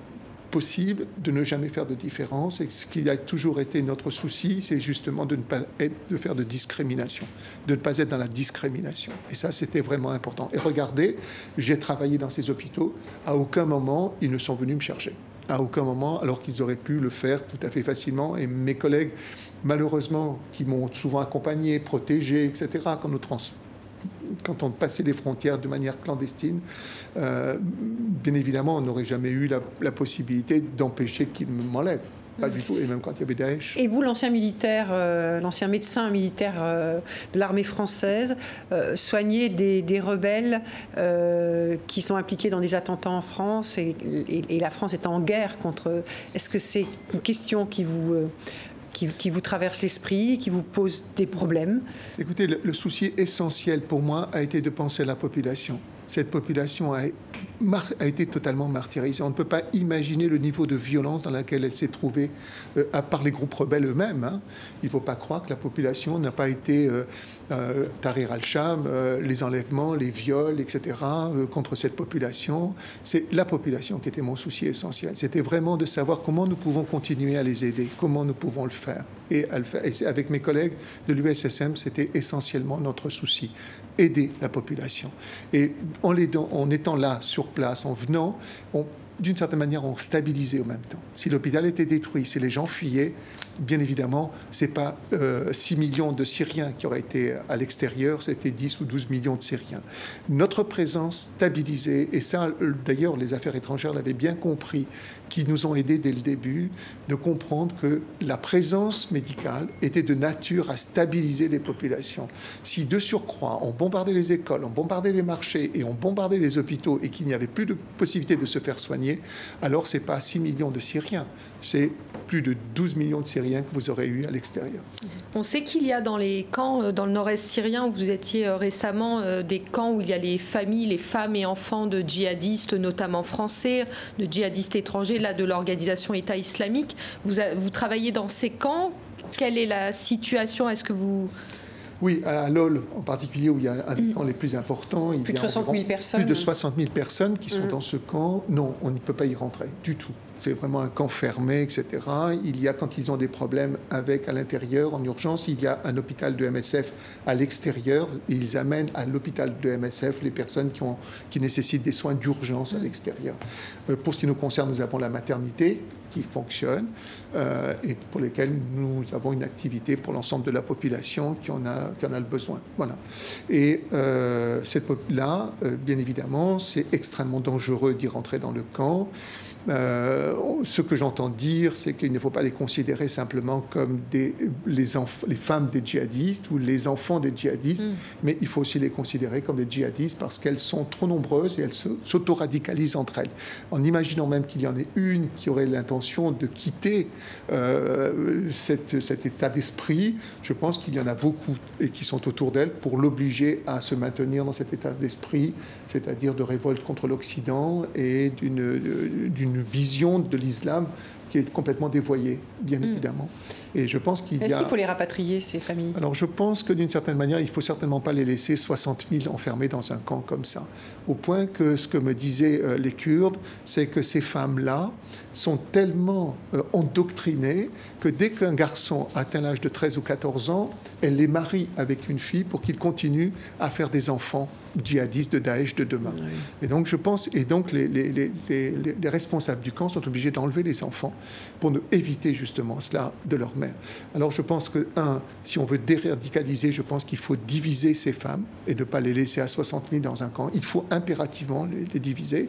de ne jamais faire de différence. Et ce qui a toujours été notre souci, c'est justement de ne pas être, de faire de discrimination, de ne pas être dans la discrimination. Et ça, c'était vraiment important. Et regardez, j'ai travaillé dans ces hôpitaux. À aucun moment, ils ne sont venus me chercher. À aucun moment, alors qu'ils auraient pu le faire tout à fait facilement. Et mes collègues, malheureusement, qui m'ont souvent accompagné, protégé, etc., quand nous trans quand on passait des frontières de manière clandestine, euh, bien évidemment, on n'aurait jamais eu la, possibilité d'empêcher qu'ils m'enlèvent. Pas du tout, et même quand il y avait Daesh. Et vous, l'ancien militaire, euh, l'ancien médecin militaire euh, de l'armée française, soignez des, rebelles qui sont impliqués dans des attentats en France et la France est en guerre contre. Est-ce que c'est une question qui vous qui, vous traverse l'esprit, qui vous pose des problèmes Écoutez, le, souci essentiel pour moi a été de penser à la population. Cette population a, été totalement martyrisée. On ne peut pas imaginer le niveau de violence dans lequel elle s'est trouvée, euh, à part les groupes rebelles eux-mêmes. Hein. Il ne faut pas croire que la population n'a pas été euh, euh Tahrir al-Sham, euh, les enlèvements, les viols, etc., contre cette population. C'est la population qui était mon souci essentiel. C'était vraiment de savoir comment nous pouvons continuer à les aider, comment nous pouvons le faire. Et, avec mes collègues de l'USSM, c'était essentiellement notre souci aider la population. En, en étant là, sur place, en venant, d'une certaine manière, on stabilisait au même temps. Si l'hôpital était détruit, si les gens fuyaient, bien évidemment, ce n'est pas 6 euh, millions de Syriens qui auraient été à l'extérieur, c'était 10 ou 12 millions de Syriens. Notre présence stabilisée, et ça, d'ailleurs, les affaires étrangères l'avaient bien compris, qui nous ont aidés dès le début, de comprendre que la présence médicale était de nature à stabiliser les populations. Si de surcroît, on bombardait les écoles, on bombardait les marchés et on bombardait les hôpitaux et qu'il n'y avait plus de possibilité de se faire soigner, alors ce n'est pas 6 millions de Syriens, c'est plus de 12 millions de Syriens que vous aurez eu à l'extérieur. On sait qu'il y a dans les camps, euh, dans le nord-est syrien, où vous étiez euh, récemment, euh, des camps où il y a les familles, les femmes et enfants de djihadistes, notamment français, de djihadistes étrangers, là, de l'organisation État islamique. Vous, vous travaillez dans ces camps Quelle est la situation? Est-ce que vous... Oui, à LOL en particulier, où il y a un des mm. camps les plus importants. Il plus de 60 000 personnes. Plus de 60 000 personnes qui sont mm. dans ce camp. Non, on ne peut pas y rentrer du tout. C'est vraiment un camp fermé, etc. Il y a, quand ils ont des problèmes avec à l'intérieur, en urgence, il y a un hôpital de MSF à l'extérieur. Ils amènent à l'hôpital de MSF les personnes qui, ont, qui nécessitent des soins d'urgence à mm. l'extérieur. Euh, pour ce qui nous concerne, nous avons la maternité qui fonctionne euh, et pour lesquels nous avons une activité pour l'ensemble de la population qui en a, qui en a le besoin. Voilà. Et euh, cette là, bien évidemment, c'est extrêmement dangereux d'y rentrer dans le camp. Euh, ce que j'entends dire, c'est qu'il ne faut pas les considérer simplement comme des, les, les femmes des djihadistes ou les enfants des djihadistes, mm. mais il faut aussi les considérer comme des djihadistes parce qu'elles sont trop nombreuses et elles s'auto-radicalisent entre elles. En imaginant même qu'il y en ait une qui aurait l'intention de quitter euh, cette, cet état d'esprit, je pense qu'il y en a beaucoup et qui sont autour d'elle pour l'obliger à se maintenir dans cet état d'esprit, c'est-à-dire de révolte contre l'Occident et d'une vision de l'islam qui est complètement dévoyée, bien hmm. évidemment. Et je pense qu'il Est-ce qu'il faut les rapatrier, ces familles? Alors, je pense que d'une certaine manière, il faut certainement pas les laisser 60 000 enfermés dans un camp comme ça. Au point que ce que me disaient euh, les Kurdes, c'est que ces femmes-là sont tellement euh, endoctrinées que dès qu'un garçon atteint l'âge de 13 ou 14 ans, elle les marie avec une fille pour qu'il continue à faire des enfants djihadistes de Daesh de demain. Et donc, je pense, et donc les, les, les, les responsables du camp sont obligés d'enlever les enfants pour ne éviter justement cela de leur mère. Alors, je pense que, un, si on veut déradicaliser, je pense qu'il faut diviser ces femmes et ne pas les laisser à 60 000 dans un camp. Il faut impérativement les, diviser.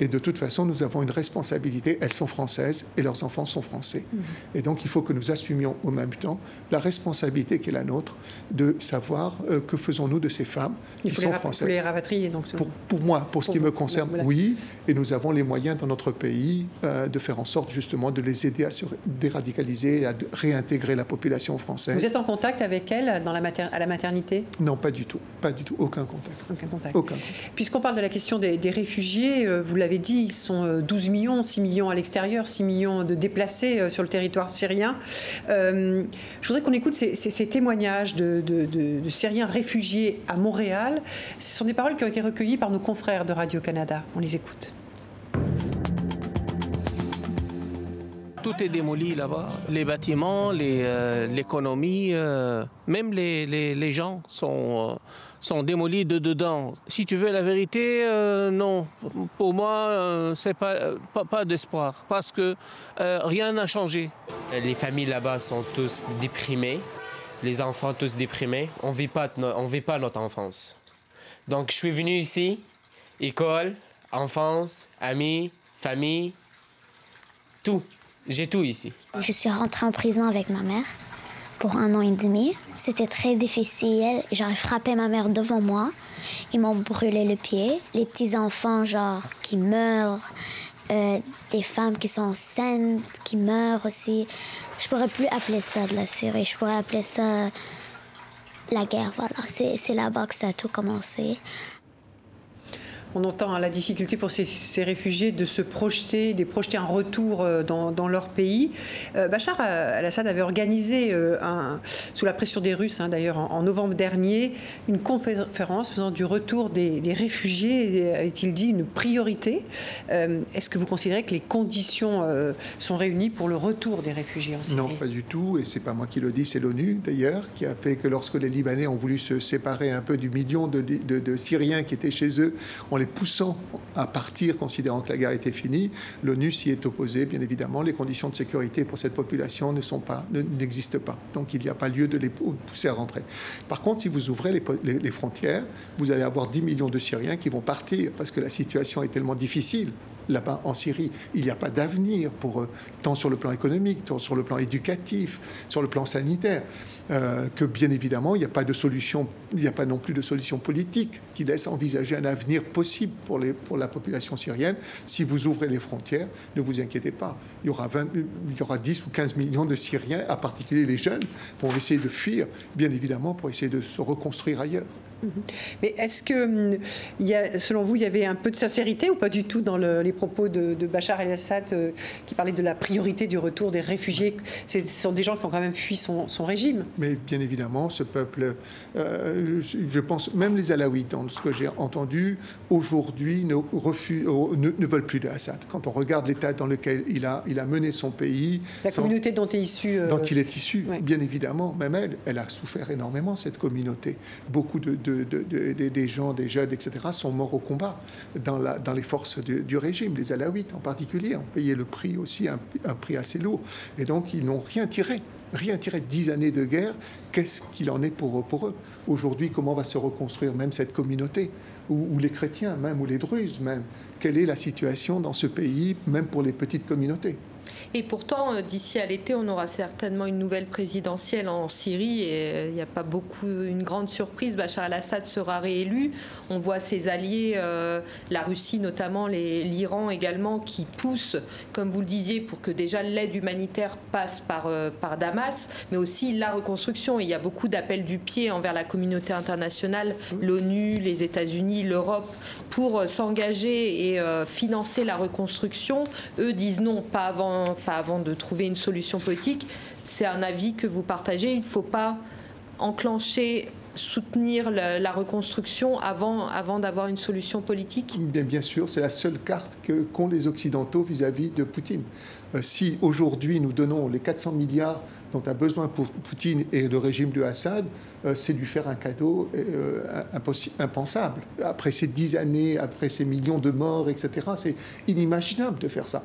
Et de toute façon, nous avons une responsabilité. Elles sont françaises et leurs enfants sont français. Mmh. Et donc, il faut que nous assumions au même temps la responsabilité qui est la nôtre de savoir euh, que faisons-nous de ces femmes qui sont françaises les rapatrier donc, pour, moi, pour ce qui me concerne, oui. Et nous avons les moyens dans notre pays euh, de faire en sorte justement de les aider à se déradicaliser et à réintégrer la population française. Vous êtes en contact avec elles dans la à la maternité? Non, pas du tout. Pas du tout. Aucun contact. Aucun contact. Puisqu'on parle de la question des, réfugiés, euh, vous l'avez dit, ils sont 12 euh, millions, 6 millions à l'extérieur, 6 millions de déplacés sur le territoire syrien. je voudrais qu'on écoute ces, témoignages de, de Syriens réfugiés à Montréal. Ce sont des paroles qui ont été recueillies par nos confrères de Radio-Canada. On les écoute. Tout est démoli là-bas. Les bâtiments, euh, l'économie, euh, même les, gens sont, euh, sont démolis de dedans. Si tu veux la vérité, non. Pour moi, c'est pas, pas, d'espoir parce que rien n'a changé. Les familles là-bas sont tous déprimées. Les enfants tous déprimés. On vit on vit pas notre enfance. Donc, je suis venu ici, école, enfance, amis, famille, tout. J'ai tout ici. Je suis rentrée en prison avec ma mère pour un an et demi. C'était très difficile. J'aurais frappé ma mère devant moi. Ils m'ont brûlé le pied. Les petits enfants, genre, qui meurent. Euh, des femmes qui sont enceintes, qui meurent aussi. Je pourrais plus appeler ça de la Syrie. Je pourrais appeler ça la guerre, voilà. C'est là-bas que ça a tout commencé. On entend la difficulté pour ces, réfugiés de se projeter, de projeter un retour dans, leur pays. Bachar al-Assad avait organisé, sous la pression des Russes hein, d'ailleurs, en, novembre dernier, une conférence faisant du retour des, réfugiés, a-t-il dit, une priorité. Est-ce que vous considérez que les conditions sont réunies pour le retour des réfugiés en Syrie? Non, pas du tout. Et c'est pas moi qui le dis, c'est l'ONU d'ailleurs, qui a fait que lorsque les Libanais ont voulu se séparer un peu du million de, de, Syriens qui étaient chez eux, en les poussant à partir, considérant que la guerre était finie, l'ONU s'y est opposée. Bien évidemment, les conditions de sécurité pour cette population ne sont pas, n'existent pas. Donc il n'y a pas lieu de les pousser à rentrer. Par contre, si vous ouvrez les, les frontières, vous allez avoir 10 millions de Syriens qui vont partir parce que la situation est tellement difficile là-bas en Syrie. Il n'y a pas d'avenir pour eux, tant sur le plan économique, tant sur le plan éducatif, sur le plan sanitaire, euh, que bien évidemment, il n'y a pas de solution, il n'y a pas non plus de solution politique qui laisse envisager un avenir possible pour, les, la population syrienne. Si vous ouvrez les frontières, ne vous inquiétez pas. Il y aura, 20, il y aura 10 ou 15 millions de Syriens, en particulier les jeunes, vont essayer de fuir, bien évidemment, pour essayer de se reconstruire ailleurs. Mhm. Mais est-ce que, hum, il y a, selon vous, il y avait un peu de sincérité ou pas du tout dans les propos de, Bachar el-Assad euh, qui parlait de la priorité du retour des réfugiés? Ce sont des gens qui ont quand même fui son, régime. Mais bien évidemment, ce peuple, euh, je pense, même les Alaouites, dans ce que j'ai entendu, aujourd'hui ne, euh, ne, veulent plus de Assad. Quand on regarde l'état dans lequel il a, il a mené son pays. La communauté dont est issu. dont il est issu, bien évidemment. Même elle, elle a souffert énormément, cette communauté. Beaucoup de des gens, des jeunes, etc., sont morts au combat dans, les forces du, régime. Les Alaouites en particulier ont payé le prix aussi, un, prix assez lourd. Et donc, ils n'ont rien tiré rien tiré dix années de guerre, qu'est-ce qu'il en est pour, pour eux? Aujourd'hui, comment va se reconstruire même cette communauté? Ou, ou, les chrétiens même, ou les druzes même? Quelle est la situation dans ce pays, même pour les petites communautés? Et pourtant, euh, d'ici à l'été, on aura certainement une nouvelle présidentielle en Syrie et euh, il n'y a pas beaucoup, une grande surprise. Bachar al-Assad sera réélu. On voit ses alliés, euh, la Russie notamment, l'Iran également, qui poussent, comme vous le disiez, pour que déjà l'aide humanitaire passe par, par Damas, mais aussi la reconstruction. il y a beaucoup d'appels du pied envers la communauté internationale, l'ONU, les États-Unis, l'Europe, pour s'engager et financer la reconstruction. Eux disent non, pas avant pas avant de trouver une solution politique. C'est un avis que vous partagez. Il ne faut pas enclencher soutenir la, reconstruction avant, avant d'avoir une solution politique Bien, sûr, c'est la seule carte qu'ont les Occidentaux vis-à-vis de Poutine. Euh, si aujourd'hui nous donnons les 400 milliards dont a besoin pour Poutine et le régime de Assad, euh, c'est lui faire un cadeau euh, impensable. Après ces dix années, après ces millions de morts, etc., c'est inimaginable de faire ça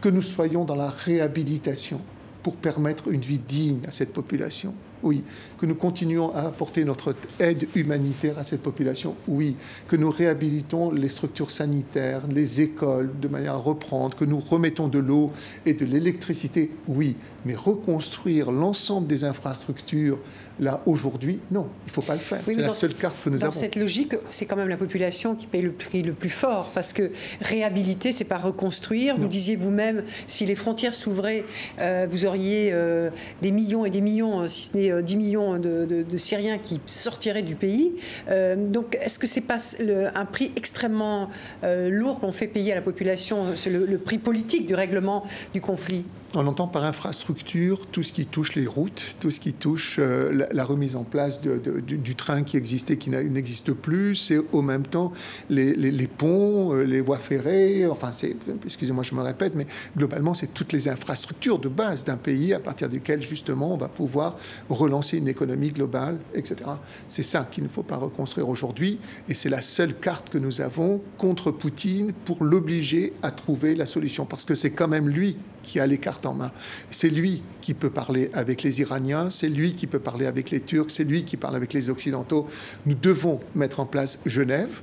que nous soyons dans la réhabilitation pour permettre une vie digne à cette population. Oui. Que nous continuons à apporter notre aide humanitaire à cette population. Oui. Que nous réhabilitons les structures sanitaires, les écoles, de manière à reprendre. Que nous remettons de l'eau et de l'électricité. Oui. Mais reconstruire l'ensemble des infrastructures, là, aujourd'hui, non. Il ne faut pas le faire. c'est la seule carte que nous avons. Dans cette logique, c'est quand même la population qui paye le prix le plus fort. Parce que réhabiliter, c'est pas reconstruire. Vous disiez vous-même, si les frontières s'ouvraient, euh, vous auriez euh, des millions et des millions, si ce n'est 10 euh, millions de, Syriens qui sortiraient du pays. Euh, donc, est-ce que c'est pas un prix extrêmement euh, lourd qu'on fait payer à la population? Le, prix politique du règlement du conflit on entend par infrastructure tout ce qui touche les routes, tout ce qui touche la, remise en place du, train qui existait, qui n'existe plus. C'est au même temps les, ponts, les voies ferrées. Enfin, c'est, excusez-moi, je me répète, mais globalement, c'est toutes les infrastructures de base d'un pays à partir duquel justement on va pouvoir relancer une économie globale, etc. C'est ça qu'il ne faut pas reconstruire aujourd'hui, et c'est la seule carte que nous avons contre Poutine pour l'obliger à trouver la solution, parce que c'est quand même lui qui a les cartes en main. C'est lui qui peut parler avec les Iraniens, c'est lui qui peut parler avec les Turcs, c'est lui qui parle avec les Occidentaux. Nous devons mettre en place Genève,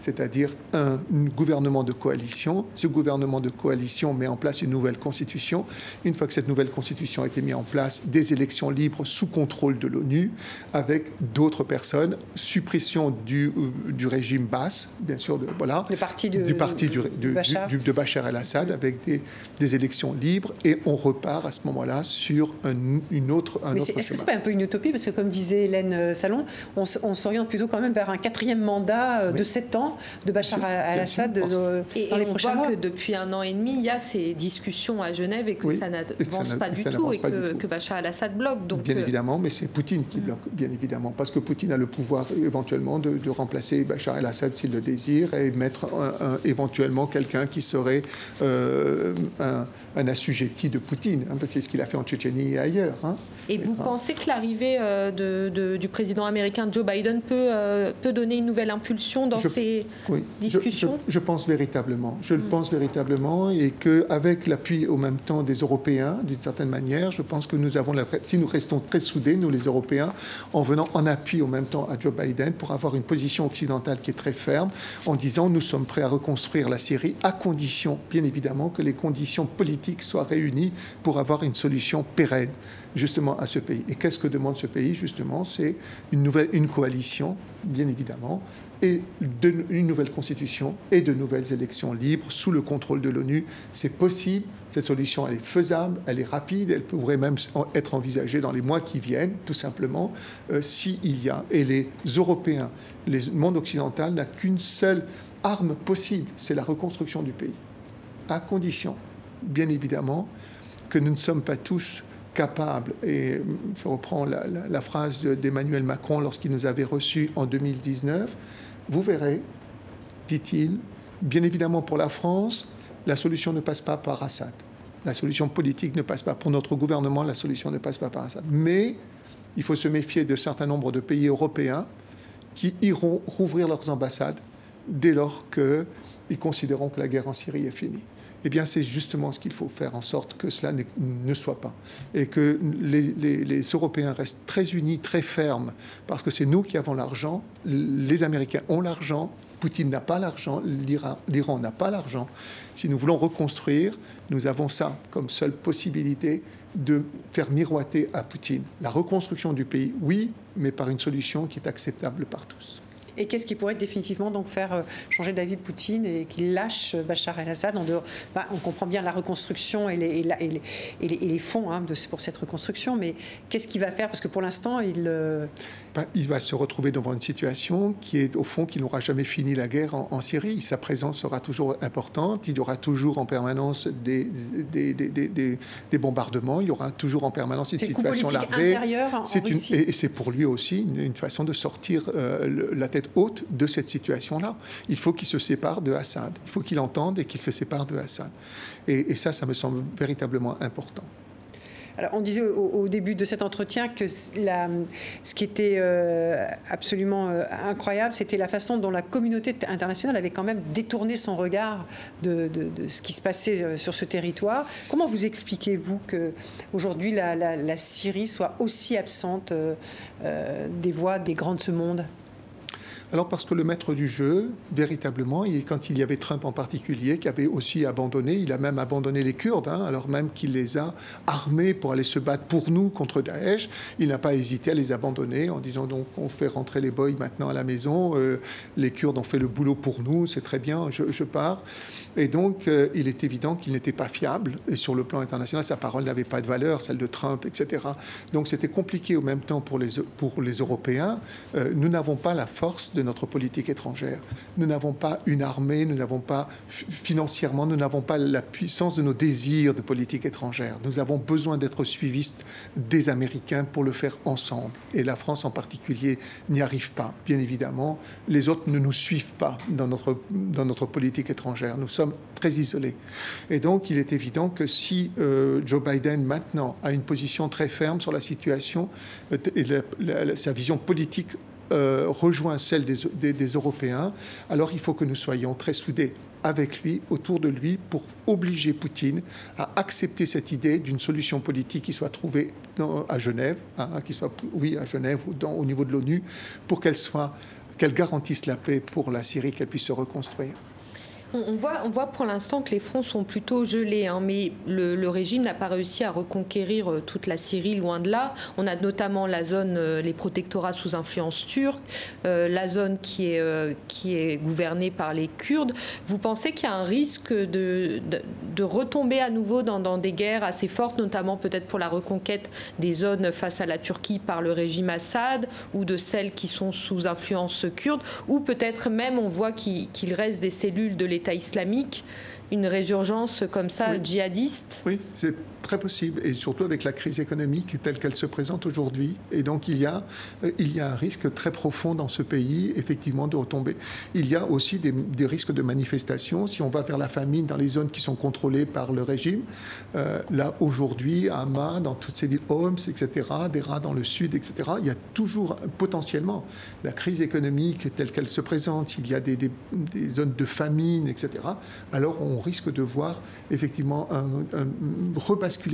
c'est-à-dire un gouvernement de coalition. Ce gouvernement de coalition met en place une nouvelle constitution. Une fois que cette nouvelle constitution a été mise en place, des élections libres sous contrôle de l'ONU, avec d'autres personnes, suppression du, euh, du régime basse, bien sûr, de, voilà, parti de, du parti du, de Bachar el-Assad, avec des, des élections libres libre et on repart à ce moment-là sur une autre, un Mais autre est-ce que chemin. c'est pas un peu une utopie? Parce que comme disait Hélène euh, Salon, on, s'oriente plutôt quand même vers un quatrième mandat euh, de Oui. 7 ans de Bachar al-Assad euh, Et, dans et les on prochains voit mois. que depuis un an et demi, il y a ces discussions à Genève et que Oui, ça n'avance pas du ça tout et pas du que, Bachar al-Assad bloque. Donc, Bien euh, évidemment, mais c'est Poutine qui bloque, bien évidemment, parce que Poutine a le pouvoir éventuellement de, de remplacer Bachar el-Assad s'il le désire et mettre un- un- éventuellement quelqu'un qui serait euh, un, un assujetti de Poutine. hein, parce que c'est ce qu'il a fait en Tchétchénie et ailleurs. hein. Et vous D'accord. pensez que l'arrivée euh, de- de- du président américain Joe Biden peut, euh, peut donner une nouvelle impulsion dans Je- ces Oui, discussions je, je pense véritablement. Je le pense véritablement et qu'avec l'appui au même temps des Européens, d'une certaine manière, je pense que nous avons la, si nous restons très soudés, nous les Européens, en venant en appui au même temps à Joe Biden pour avoir une position occidentale qui est très ferme, en disant nous sommes prêts à reconstruire la Syrie à condition, bien évidemment, que les conditions politiques soient réunies pour avoir une solution pérenne justement à ce pays. Et qu'est-ce que demande ce pays justement? C'est une nouvelle, une coalition, bien évidemment, et une nouvelle constitution et de nouvelles élections libres sous le contrôle de l'ONU. C'est possible, cette solution elle est faisable, elle est rapide, elle pourrait même être envisagée dans les mois qui viennent, tout simplement, euh, s'il y a. Et les Européens, le monde occidental n'a qu'une seule arme possible, c'est la reconstruction du pays, à condition, bien évidemment, que nous ne sommes pas tous capables, et je reprends la, phrase de- d'Emmanuel Macron lorsqu'il nous avait reçus en 2019, vous verrez, dit-il, bien évidemment pour la France, la solution ne passe pas par Assad. La solution politique ne passe pas. Pour notre gouvernement, la solution ne passe pas par Assad. Mais il faut se méfier de certains nombres de pays européens qui iront rouvrir leurs ambassades dès lors qu'ils considéreront que la guerre en Syrie est finie. Eh bien, c'est justement ce qu'il faut faire en sorte que cela ne, soit pas. Et que les, les- les Européens restent très unis, très fermes, parce que c'est nous qui avons l'argent, les Américains ont l'argent, Poutine n'a pas l'argent, l'Iran n'a pas l'argent. Si nous voulons reconstruire, nous avons ça comme seule possibilité de faire miroiter à Poutine la reconstruction du pays, oui, mais par une solution qui est acceptable par tous. Et qu'est-ce qui pourrait définitivement donc faire euh, changer d'avis Poutine et qu'il lâche euh, Bachar el-Assad Bah, On comprend bien la reconstruction et les, fonds pour cette reconstruction, mais qu'est-ce qu'il va faire? Parce que pour l'instant, il. Il va se retrouver devant une situation qui est au fond qu'il n'aura jamais fini la guerre en, en Syrie. Sa présence sera toujours importante. Il y aura toujours en permanence des, des, des- des- des- des bombardements. Il y aura toujours en permanence une situation larvée. C'est une- et et c'est pour lui aussi une, une façon de sortir euh, le- la tête haute de cette situation-là. Il faut qu'il se sépare de Assad. Il faut qu'il entende et qu'il se sépare de Assad. Et, et ça, ça me semble véritablement important. On disait au, début de cet entretien que ce qui était euh, absolument euh, incroyable, c'était la façon dont la communauté internationale avait quand même détourné son regard de, ce qui se passait euh, sur ce territoire. Comment vous expliquez-vous que aujourd'hui la, Syrie soit aussi absente des voix des grands de ce monde? Alors parce que le maître du jeu, véritablement, et quand il y avait Trump en particulier, qui avait aussi abandonné, il a même abandonné les Kurdes, hein, alors même qu'il les a armés pour aller se battre pour nous contre Daesh, il n'a pas hésité à les abandonner en disant donc on fait rentrer les boys maintenant à la maison, euh, les Kurdes ont fait le boulot pour nous, c'est très bien, je, pars. Et donc euh, il est évident qu'il n'était pas fiable, et sur le plan international, sa parole n'avait pas de valeur, celle de Trump, etc. Donc c'était compliqué au même temps pour les, pour les Européens. Euh, nous n'avons pas la force de notre politique étrangère. Nous n'avons pas une armée, nous n'avons pas financièrement, nous n'avons pas la puissance de nos désirs de politique étrangère. Nous avons besoin d'être suivistes des Américains pour le faire ensemble. Et la France en particulier n'y arrive pas, bien évidemment. Les autres ne nous suivent pas dans notre, dans notre politique étrangère. Nous sommes très isolés. Et donc, il est évident que si euh, Joe Biden maintenant a une position très ferme sur la situation euh, et sa vision politique euh, rejoint celle des, Européens, alors il faut que nous soyons très soudés avec lui, autour de lui, pour obliger Poutine à accepter cette idée d'une solution politique qui soit trouvée à Genève, hein, qui soit, oui, à Genève ou au niveau de l'ONU, pour qu'elle soit, qu'elle garantisse la paix pour la Syrie, qu'elle puisse se reconstruire. On voit, on voit pour l'instant que les fronts sont plutôt gelés, hein, mais le, régime n'a pas réussi à reconquérir euh, toute la Syrie, loin de là. On a notamment la zone, euh, les protectorats sous influence turque, euh, la zone qui est, qui est gouvernée par les Kurdes. Vous pensez qu'il y a un risque de, retomber à nouveau dans, des guerres assez fortes, notamment peut-être pour la reconquête des zones face à la Turquie par le régime Assad, ou de celles qui sont sous influence kurde, ou peut-être même on voit qu'il reste des cellules de l'État islamique, une résurgence comme ça djihadiste? Oui, c'est très possible, et surtout avec la crise économique telle qu'elle se présente aujourd'hui. Et donc il y, a, euh, il y a un risque très profond dans ce pays, effectivement, de retomber. Il y a aussi des, risques de manifestation. Si on va vers la famine dans les zones qui sont contrôlées par le régime, euh, là aujourd'hui, à Hama, dans toutes ces villes, Homs, etc., des rats dans le sud, etc., il y a toujours potentiellement la crise économique telle qu'elle se présente, il y a des, des, zones de famine, etc., alors on risque de voir effectivement un, un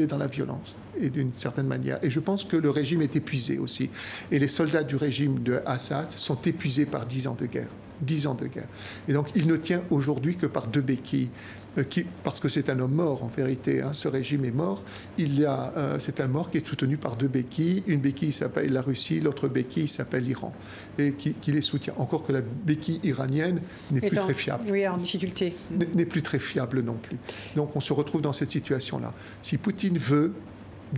dans la violence, et d'une certaine manière. Et je pense que le régime est épuisé aussi. Et les soldats du régime de Assad sont épuisés par dix ans de guerre. Dix ans de guerre. Et donc, il ne tient aujourd'hui que par deux béquilles. Euh, qui, parce que c'est un homme mort en vérité, hein, ce régime est mort. Il y a, euh, c'est un mort qui est soutenu par deux béquilles. Une béquille s'appelle la Russie, l'autre béquille s'appelle l'Iran, et qui, qui, les soutient. Encore que la béquille iranienne n'est plus très fiable. Oui, en difficulté. N'est plus très fiable non plus. Donc on se retrouve dans cette situation-là. Si Poutine veut,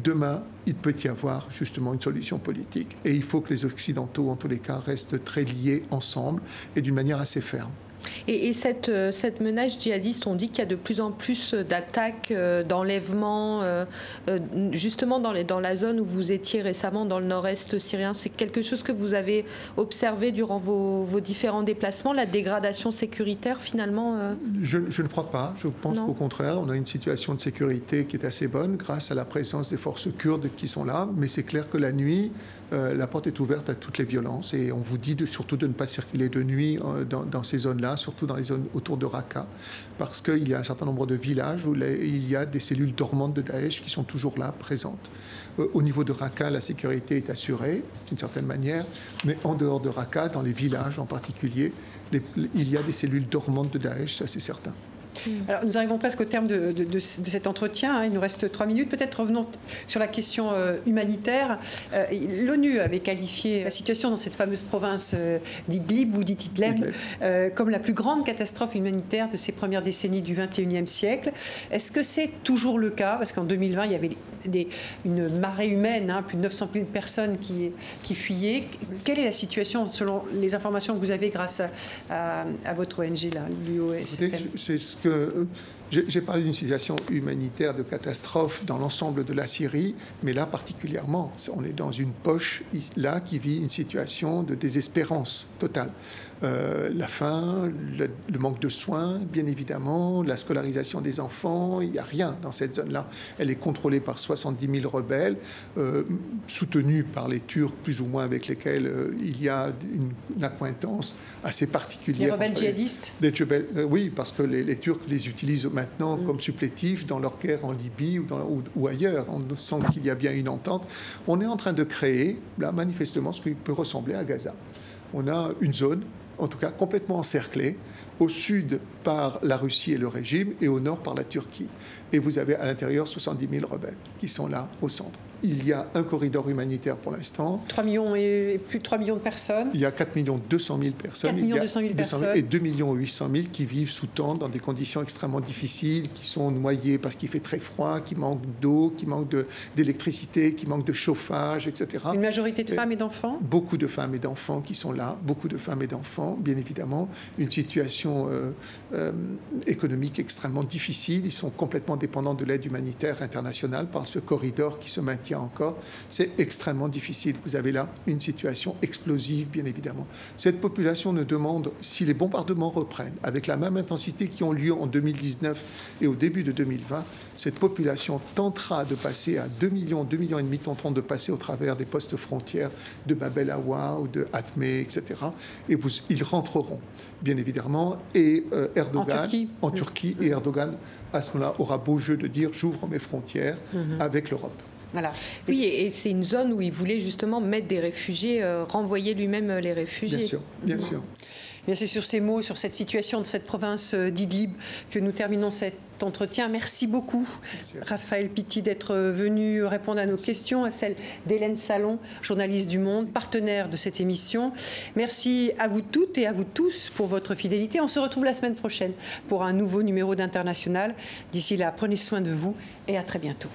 demain, il peut y avoir justement une solution politique. Et il faut que les Occidentaux, en tous les cas, restent très liés ensemble et d'une manière assez ferme. Et, cette, euh, cette, menace djihadiste, on dit qu'il y a de plus en plus d'attaques, euh, d'enlèvements, euh, justement dans, les, dans, la zone où vous étiez récemment, dans le nord-est syrien. C'est quelque chose que vous avez observé durant vos, différents déplacements, la dégradation sécuritaire finalement je, ne crois pas. Je pense qu'au contraire, on a une situation de sécurité qui est assez bonne grâce à la présence des forces kurdes qui sont là. Mais c'est clair que la nuit, la porte est ouverte à toutes les violences et on vous dit surtout de ne pas circuler de nuit dans, dans ces zones-là surtout dans les zones autour de Raqqa, parce qu'il y a un certain nombre de villages où il y a des cellules dormantes de Daesh qui sont toujours là, présentes. Euh, au niveau de Raqqa, la sécurité est assurée, d'une certaine manière, mais en dehors de Raqqa, dans les villages en particulier, il y a des cellules dormantes de Daesh, ça c'est certain. Mm. Alors, nous arrivons presque au terme de, cet entretien. Hein. Il nous reste trois minutes. Peut-être revenons sur la question euh, humanitaire. Euh, L'ONU avait qualifié la situation dans cette fameuse province euh, d'Idlib, vous dites Idlib, comme la plus grande catastrophe humanitaire de ces premières décennies du XXIe siècle. Est-ce que c'est toujours le cas? Parce qu'en 2020, il y avait des, une marée humaine, hein, plus de 900 000 personnes qui, qui fuyaient. Quelle est la situation selon les informations que vous avez grâce à, à, votre ONG, l'UOSSM C'est ce que euh, j'ai parlé d'une situation humanitaire de catastrophe dans l'ensemble de la Syrie, mais là particulièrement, on est dans une poche là qui vit une situation de désespérance totale. Euh, la faim, le, manque de soins, bien évidemment, la scolarisation des enfants, il n'y a rien dans cette zone-là. Elle est contrôlée par 70 000 rebelles, euh, soutenus par les Turcs, plus ou moins avec lesquels euh, il y a une, accointance assez particulière. Les rebelles djihadistes? Oui, parce que les, Turcs les utilisent maintenant mm. comme supplétifs dans leur guerre en Libye ou, ailleurs. On sent qu'il y a bien une entente. On est en train de créer, là, manifestement, ce qui peut ressembler à Gaza. On a une zone en tout cas complètement encerclé, au sud par la Russie et le régime, et au nord par la Turquie. Et vous avez à l'intérieur 70 000 rebelles qui sont là au centre. Il y a un corridor humanitaire pour l'instant. 3 millions et plus de 3 millions de personnes. Il y a 4 millions 200 000 personnes. 4 millions 200 000 personnes. Et 2 millions 800 000 qui vivent sous tente dans des conditions extrêmement difficiles, qui sont noyés parce qu'il fait très froid, qui manquent d'eau, qui manquent d'électricité, qui manquent de chauffage, etc. Une majorité de femmes et d'enfants Beaucoup de femmes et d'enfants qui sont là, beaucoup de femmes et d'enfants, bien évidemment. Une situation euh, euh, économique extrêmement difficile. Ils sont complètement dépendants de l'aide humanitaire internationale par ce corridor qui se maintient encore, c'est extrêmement difficile. Vous avez là une situation explosive, bien évidemment. Cette population ne demande, si les bombardements reprennent avec la même intensité qui ont lieu en 2019 et au début de 2020, cette population tentera de passer à 2 millions, 2 millions et demi tenteront de passer au travers des postes frontières de Babel Awa ou de Atmé, etc. Et vous, ils rentreront, bien évidemment. Et euh, Erdogan, en Turquie, et Erdogan, à ce moment-là, aura beau jeu de dire j'ouvre mes frontières mhm. avec l'Europe. Oui, et c'est une zone où il voulait justement mettre des réfugiés, euh, renvoyer lui-même euh, les réfugiés. Bien sûr, bien sûr. c'est sur ces mots, sur cette situation de cette province d'Idlib que nous terminons cet entretien. Merci beaucoup, Raphaël Pitti, d'être venu répondre à nos questions, à celles d'Hélène Salon, journaliste du Monde, partenaire de cette émission. Merci à vous toutes et à vous tous pour votre fidélité. On se retrouve la semaine prochaine pour un nouveau numéro d'International. D'ici là, prenez soin de vous et à très bientôt.